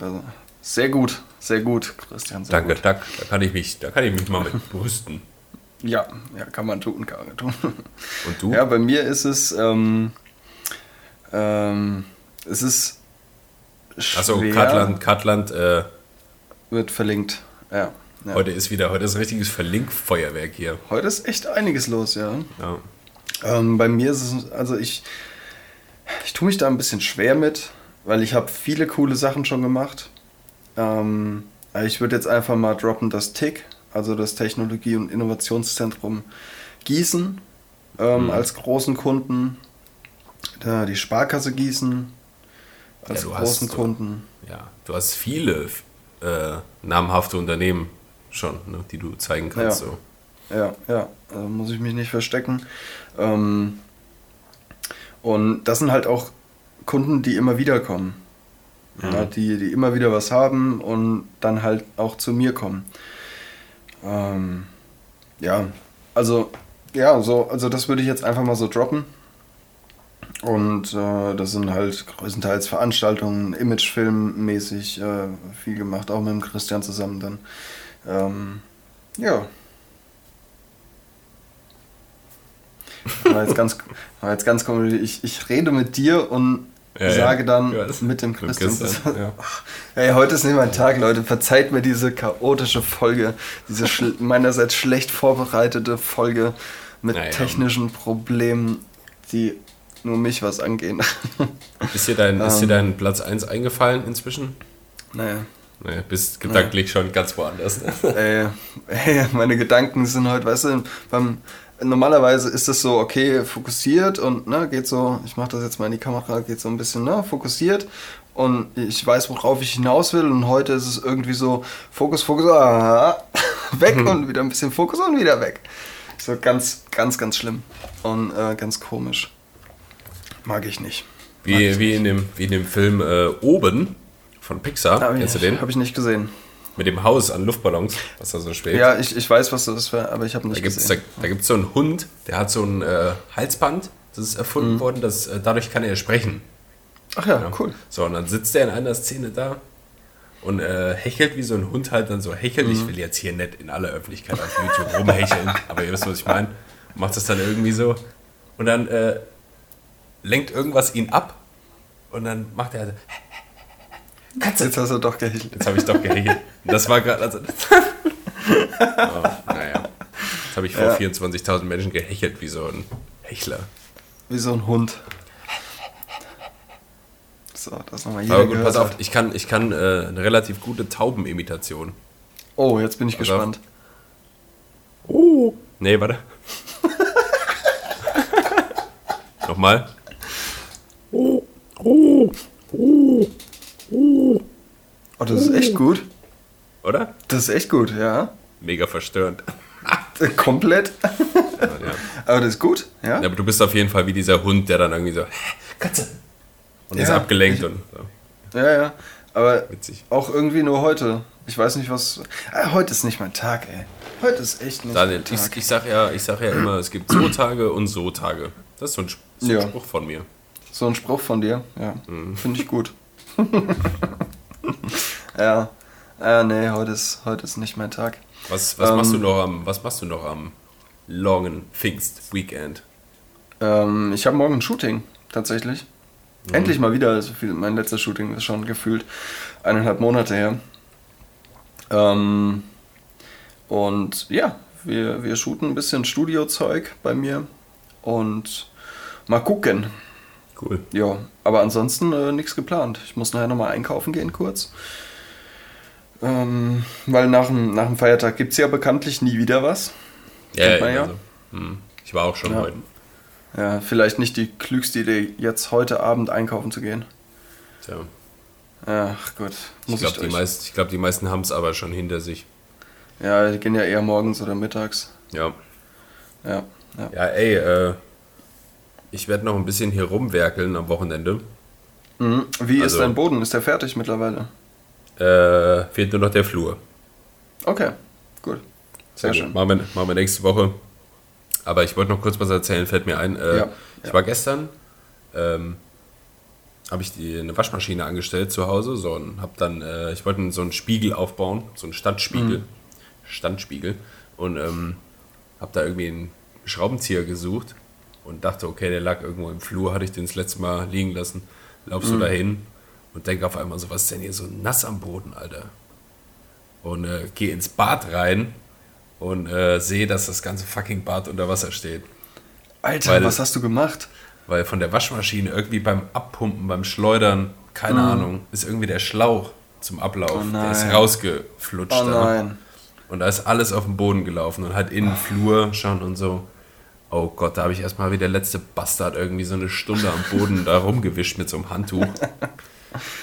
Speaker 1: Also, sehr gut, sehr gut, Christian. Sehr
Speaker 2: Danke, gut. Dank. Da kann ich mich, da kann ich mich mal mit (laughs) brüsten.
Speaker 1: Ja, ja, kann man tun, kann man tun. Und du? Ja, bei mir ist es, ähm, ähm, es ist
Speaker 2: Achso, Katland, Katland äh,
Speaker 1: wird verlinkt. Ja,
Speaker 2: ja, Heute ist wieder, heute ist ein richtiges Verlinkfeuerwerk hier.
Speaker 1: Heute ist echt einiges los, ja. ja. Ähm, bei mir ist es, also ich, ich tue mich da ein bisschen schwer mit, weil ich habe viele coole Sachen schon gemacht. Ähm, ich würde jetzt einfach mal droppen das TIC, also das Technologie- und Innovationszentrum Gießen ähm, mhm. als großen Kunden. Da die Sparkasse Gießen, als ja, großen hast, Kunden.
Speaker 2: Ja, du hast viele äh, namhafte Unternehmen schon, ne, die du zeigen kannst.
Speaker 1: Ja,
Speaker 2: so.
Speaker 1: ja, ja also muss ich mich nicht verstecken. Ähm, und das sind halt auch Kunden, die immer wieder kommen. Mhm. Ja, die, die immer wieder was haben und dann halt auch zu mir kommen. Ähm, ja, also, ja, so, also das würde ich jetzt einfach mal so droppen. Und äh, das sind halt größtenteils Veranstaltungen, Imagefilmmäßig äh, viel gemacht, auch mit dem Christian zusammen dann. Ähm, ja. War jetzt ganz, war jetzt ganz komisch. Ich, ich rede mit dir und ja, sage dann ja. mit dem Christian. Christian (laughs) ja. Ey, heute ist nicht mein Tag, Leute. Verzeiht mir diese chaotische Folge, diese schl meinerseits schlecht vorbereitete Folge mit technischen Problemen, die nur mich was angehen. (laughs)
Speaker 2: Ist dir dein, ist dir ähm. dein Platz 1 eingefallen inzwischen?
Speaker 1: Naja.
Speaker 2: Naja, bist gedanklich naja. schon ganz woanders. Ne?
Speaker 1: Ey, ey, meine Gedanken sind heute, weißt du, beim, normalerweise ist es so, okay, fokussiert und ne, geht so, ich mache das jetzt mal in die Kamera, geht so ein bisschen ne, fokussiert und ich weiß, worauf ich hinaus will und heute ist es irgendwie so, Fokus, Fokus, ah, (laughs) weg mhm. und wieder ein bisschen Fokus und wieder weg. So ganz, ganz, ganz schlimm und äh, ganz komisch. Mag ich nicht.
Speaker 2: Wie, ich wie, nicht. In, dem, wie in dem Film äh, Oben von Pixar.
Speaker 1: Hab Kennst du den? Habe ich nicht gesehen.
Speaker 2: Mit dem Haus an Luftballons, was da so schwebt.
Speaker 1: Ja, ich, ich weiß, was das ist, aber ich habe nicht
Speaker 2: da gibt's,
Speaker 1: gesehen.
Speaker 2: Da, da gibt es so einen Hund, der hat so ein äh, Halsband, das ist erfunden mhm. worden, das, äh, dadurch kann er sprechen.
Speaker 1: Ach ja, ja, cool.
Speaker 2: So, und dann sitzt er in einer Szene da und äh, hechelt wie so ein Hund halt dann so hechelt. Mhm. Ich will jetzt hier nicht in aller Öffentlichkeit auf YouTube rumhecheln, (laughs) aber ihr wisst, was ich meine. Macht das dann irgendwie so. Und dann äh, lenkt irgendwas ihn ab und dann macht er. Also,
Speaker 1: Katze. Jetzt hast du doch gehechelt.
Speaker 2: Jetzt habe ich doch gehechelt. Das war gerade. Also, (laughs) oh, naja. Jetzt habe ich vor ja. 24.000 Menschen gehechelt wie so ein Hechler.
Speaker 1: Wie so ein Hund. So, das nochmal
Speaker 2: hier. Aber gut, pass auf, ich kann, ich kann äh, eine relativ gute Taubenimitation.
Speaker 1: Oh, jetzt bin ich pass gespannt.
Speaker 2: Auf. Oh. Nee, warte. (laughs) Nochmal.
Speaker 1: Oh, oh, oh, oh. Das ist echt gut.
Speaker 2: Oder?
Speaker 1: Das ist echt gut, ja.
Speaker 2: Mega verstörend. (laughs)
Speaker 1: Komplett. Ja, ja. Aber das ist gut, ja.
Speaker 2: ja. Aber du bist auf jeden Fall wie dieser Hund, der dann irgendwie so, Katze. Und ist abgelenkt ich, und so.
Speaker 1: Ja, ja. Aber Witzig. auch irgendwie nur heute. Ich weiß nicht, was. Ah, heute ist nicht mein Tag, ey. Heute ist echt nicht
Speaker 2: Daniel, mein Tag. Ich, ich, sag ja, ich sag ja immer, es gibt so (clears throat) Tage und so Tage. Das ist so ein, so ein Spruch von mir.
Speaker 1: So ein Spruch von dir, ja. Mhm. Finde ich gut. (laughs) ja. Ja, nee, heute ist, heute ist nicht mein Tag.
Speaker 2: Was, was, ähm, machst du noch am, was machst du noch am langen Pfingst-Weekend?
Speaker 1: Ähm, ich habe morgen ein Shooting, tatsächlich. Mhm. Endlich mal wieder, also viel, mein letztes Shooting ist schon gefühlt eineinhalb Monate her. Ähm, und ja, wir, wir shooten ein bisschen Studiozeug bei mir und mal gucken.
Speaker 2: Cool.
Speaker 1: Ja, aber ansonsten äh, nichts geplant. Ich muss nachher nochmal einkaufen gehen kurz. Ähm, weil nach dem, nach dem Feiertag gibt es ja bekanntlich nie wieder was.
Speaker 2: Ja, ja, ja. Also, hm. Ich war auch schon
Speaker 1: ja.
Speaker 2: heute.
Speaker 1: Ja, vielleicht nicht die klügste Idee, jetzt heute Abend einkaufen zu gehen.
Speaker 2: Tja.
Speaker 1: Ach gut.
Speaker 2: Muss ich glaube, die, meist, glaub, die meisten haben es aber schon hinter sich.
Speaker 1: Ja, die gehen ja eher morgens oder mittags.
Speaker 2: Ja.
Speaker 1: Ja,
Speaker 2: ja. ja ey, äh, ich werde noch ein bisschen hier rumwerkeln am Wochenende.
Speaker 1: Mhm. Wie also, ist dein Boden? Ist der fertig mittlerweile?
Speaker 2: Äh, fehlt nur noch der Flur.
Speaker 1: Okay, gut.
Speaker 2: Sehr, Sehr schön. Machen wir, machen wir nächste Woche. Aber ich wollte noch kurz was erzählen, fällt mir ein. Äh, ja, ich war gestern, ähm, habe ich die, eine Waschmaschine angestellt zu Hause, so und habe dann, äh, ich wollte so einen Spiegel aufbauen, so einen Standspiegel, mhm. Standspiegel und ähm, habe da irgendwie einen Schraubenzieher gesucht und dachte, okay, der lag irgendwo im Flur, hatte ich den das letzte Mal liegen lassen. Laufst mhm. du dahin und denke auf einmal so, was ist denn hier so nass am Boden, Alter? Und äh, gehe ins Bad rein und äh, sehe, dass das ganze fucking Bad unter Wasser steht.
Speaker 1: Alter, weil, was hast du gemacht?
Speaker 2: Weil von der Waschmaschine irgendwie beim Abpumpen, beim Schleudern, keine mhm. Ahnung, ist irgendwie der Schlauch zum Ablauf, oh der ist rausgeflutscht.
Speaker 1: Oh nein.
Speaker 2: Und da ist alles auf den Boden gelaufen und halt in den Flur schon und so. Oh Gott, da habe ich erstmal wie der letzte Bastard irgendwie so eine Stunde am Boden da rumgewischt mit so einem Handtuch. (laughs)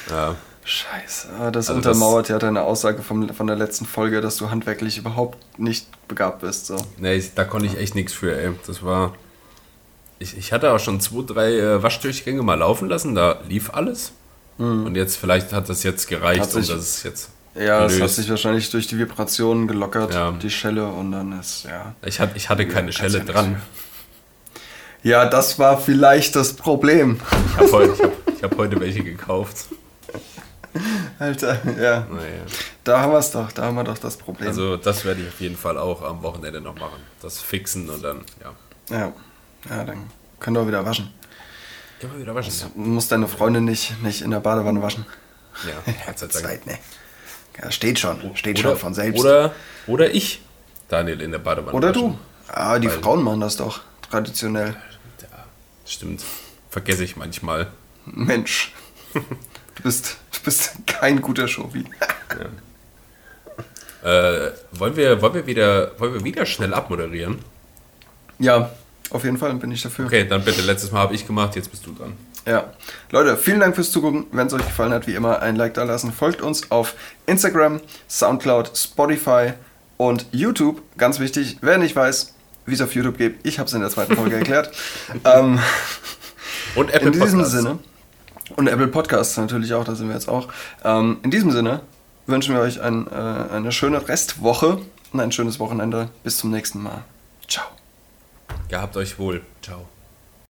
Speaker 2: Ja.
Speaker 1: Scheiße, ah, das also untermauert das, ja deine Aussage vom, von der letzten Folge, dass du handwerklich überhaupt nicht begabt bist. So.
Speaker 2: Nee, da konnte ich echt nichts für, ey. Das war. Ich, ich hatte auch schon zwei, drei äh, Waschdurchgänge mal laufen lassen, da lief alles. Mhm. Und jetzt, vielleicht hat das jetzt gereicht, sich, um das jetzt.
Speaker 1: Ja, es hat sich wahrscheinlich durch die Vibrationen gelockert, ja. die Schelle, und dann ist, ja.
Speaker 2: Ich, hat, ich hatte keine Schelle dran.
Speaker 1: Ja, das war vielleicht das Problem.
Speaker 2: Ich habe heute, hab, hab heute welche gekauft.
Speaker 1: Alter, ja.
Speaker 2: Naja.
Speaker 1: Da haben wir es doch, da haben wir doch das Problem.
Speaker 2: Also das werde ich auf jeden Fall auch am Wochenende noch machen. Das fixen und dann, ja.
Speaker 1: Ja, ja dann können wir wieder waschen.
Speaker 2: Können wir wieder waschen,
Speaker 1: das, Du musst deine Freundin nicht, nicht in der Badewanne waschen.
Speaker 2: Ja, Zeit,
Speaker 1: ne. Ja, steht schon, steht oder, schon von selbst.
Speaker 2: Oder, oder ich, Daniel, in der Badewanne
Speaker 1: Oder waschen. du. Ah, die Weil, Frauen machen das doch, traditionell.
Speaker 2: Ja, stimmt. Vergesse ich manchmal.
Speaker 1: Mensch. Du bist, du bist kein guter Shovi.
Speaker 2: ja. äh, wollen, wir, wollen, wir wieder, wollen wir wieder schnell abmoderieren?
Speaker 1: Ja, auf jeden Fall bin ich dafür.
Speaker 2: Okay, dann bitte. Letztes Mal habe ich gemacht, jetzt bist du dran.
Speaker 1: Ja. Leute, vielen Dank fürs Zugucken. Wenn es euch gefallen hat, wie immer, ein Like da lassen. Folgt uns auf Instagram, Soundcloud, Spotify und YouTube. Ganz wichtig, wer nicht weiß, wie es auf YouTube geht, ich habe es in der zweiten Folge (laughs) erklärt. ähm,
Speaker 2: und Apple
Speaker 1: In diesem Podcasts. Sinne. Und Apple Podcasts natürlich auch, da sind wir jetzt auch. Ähm, in diesem Sinne wünschen wir euch ein, äh, eine schöne Restwoche und ein schönes Wochenende. Bis zum nächsten Mal. Ciao.
Speaker 2: Gehabt euch wohl. Ciao.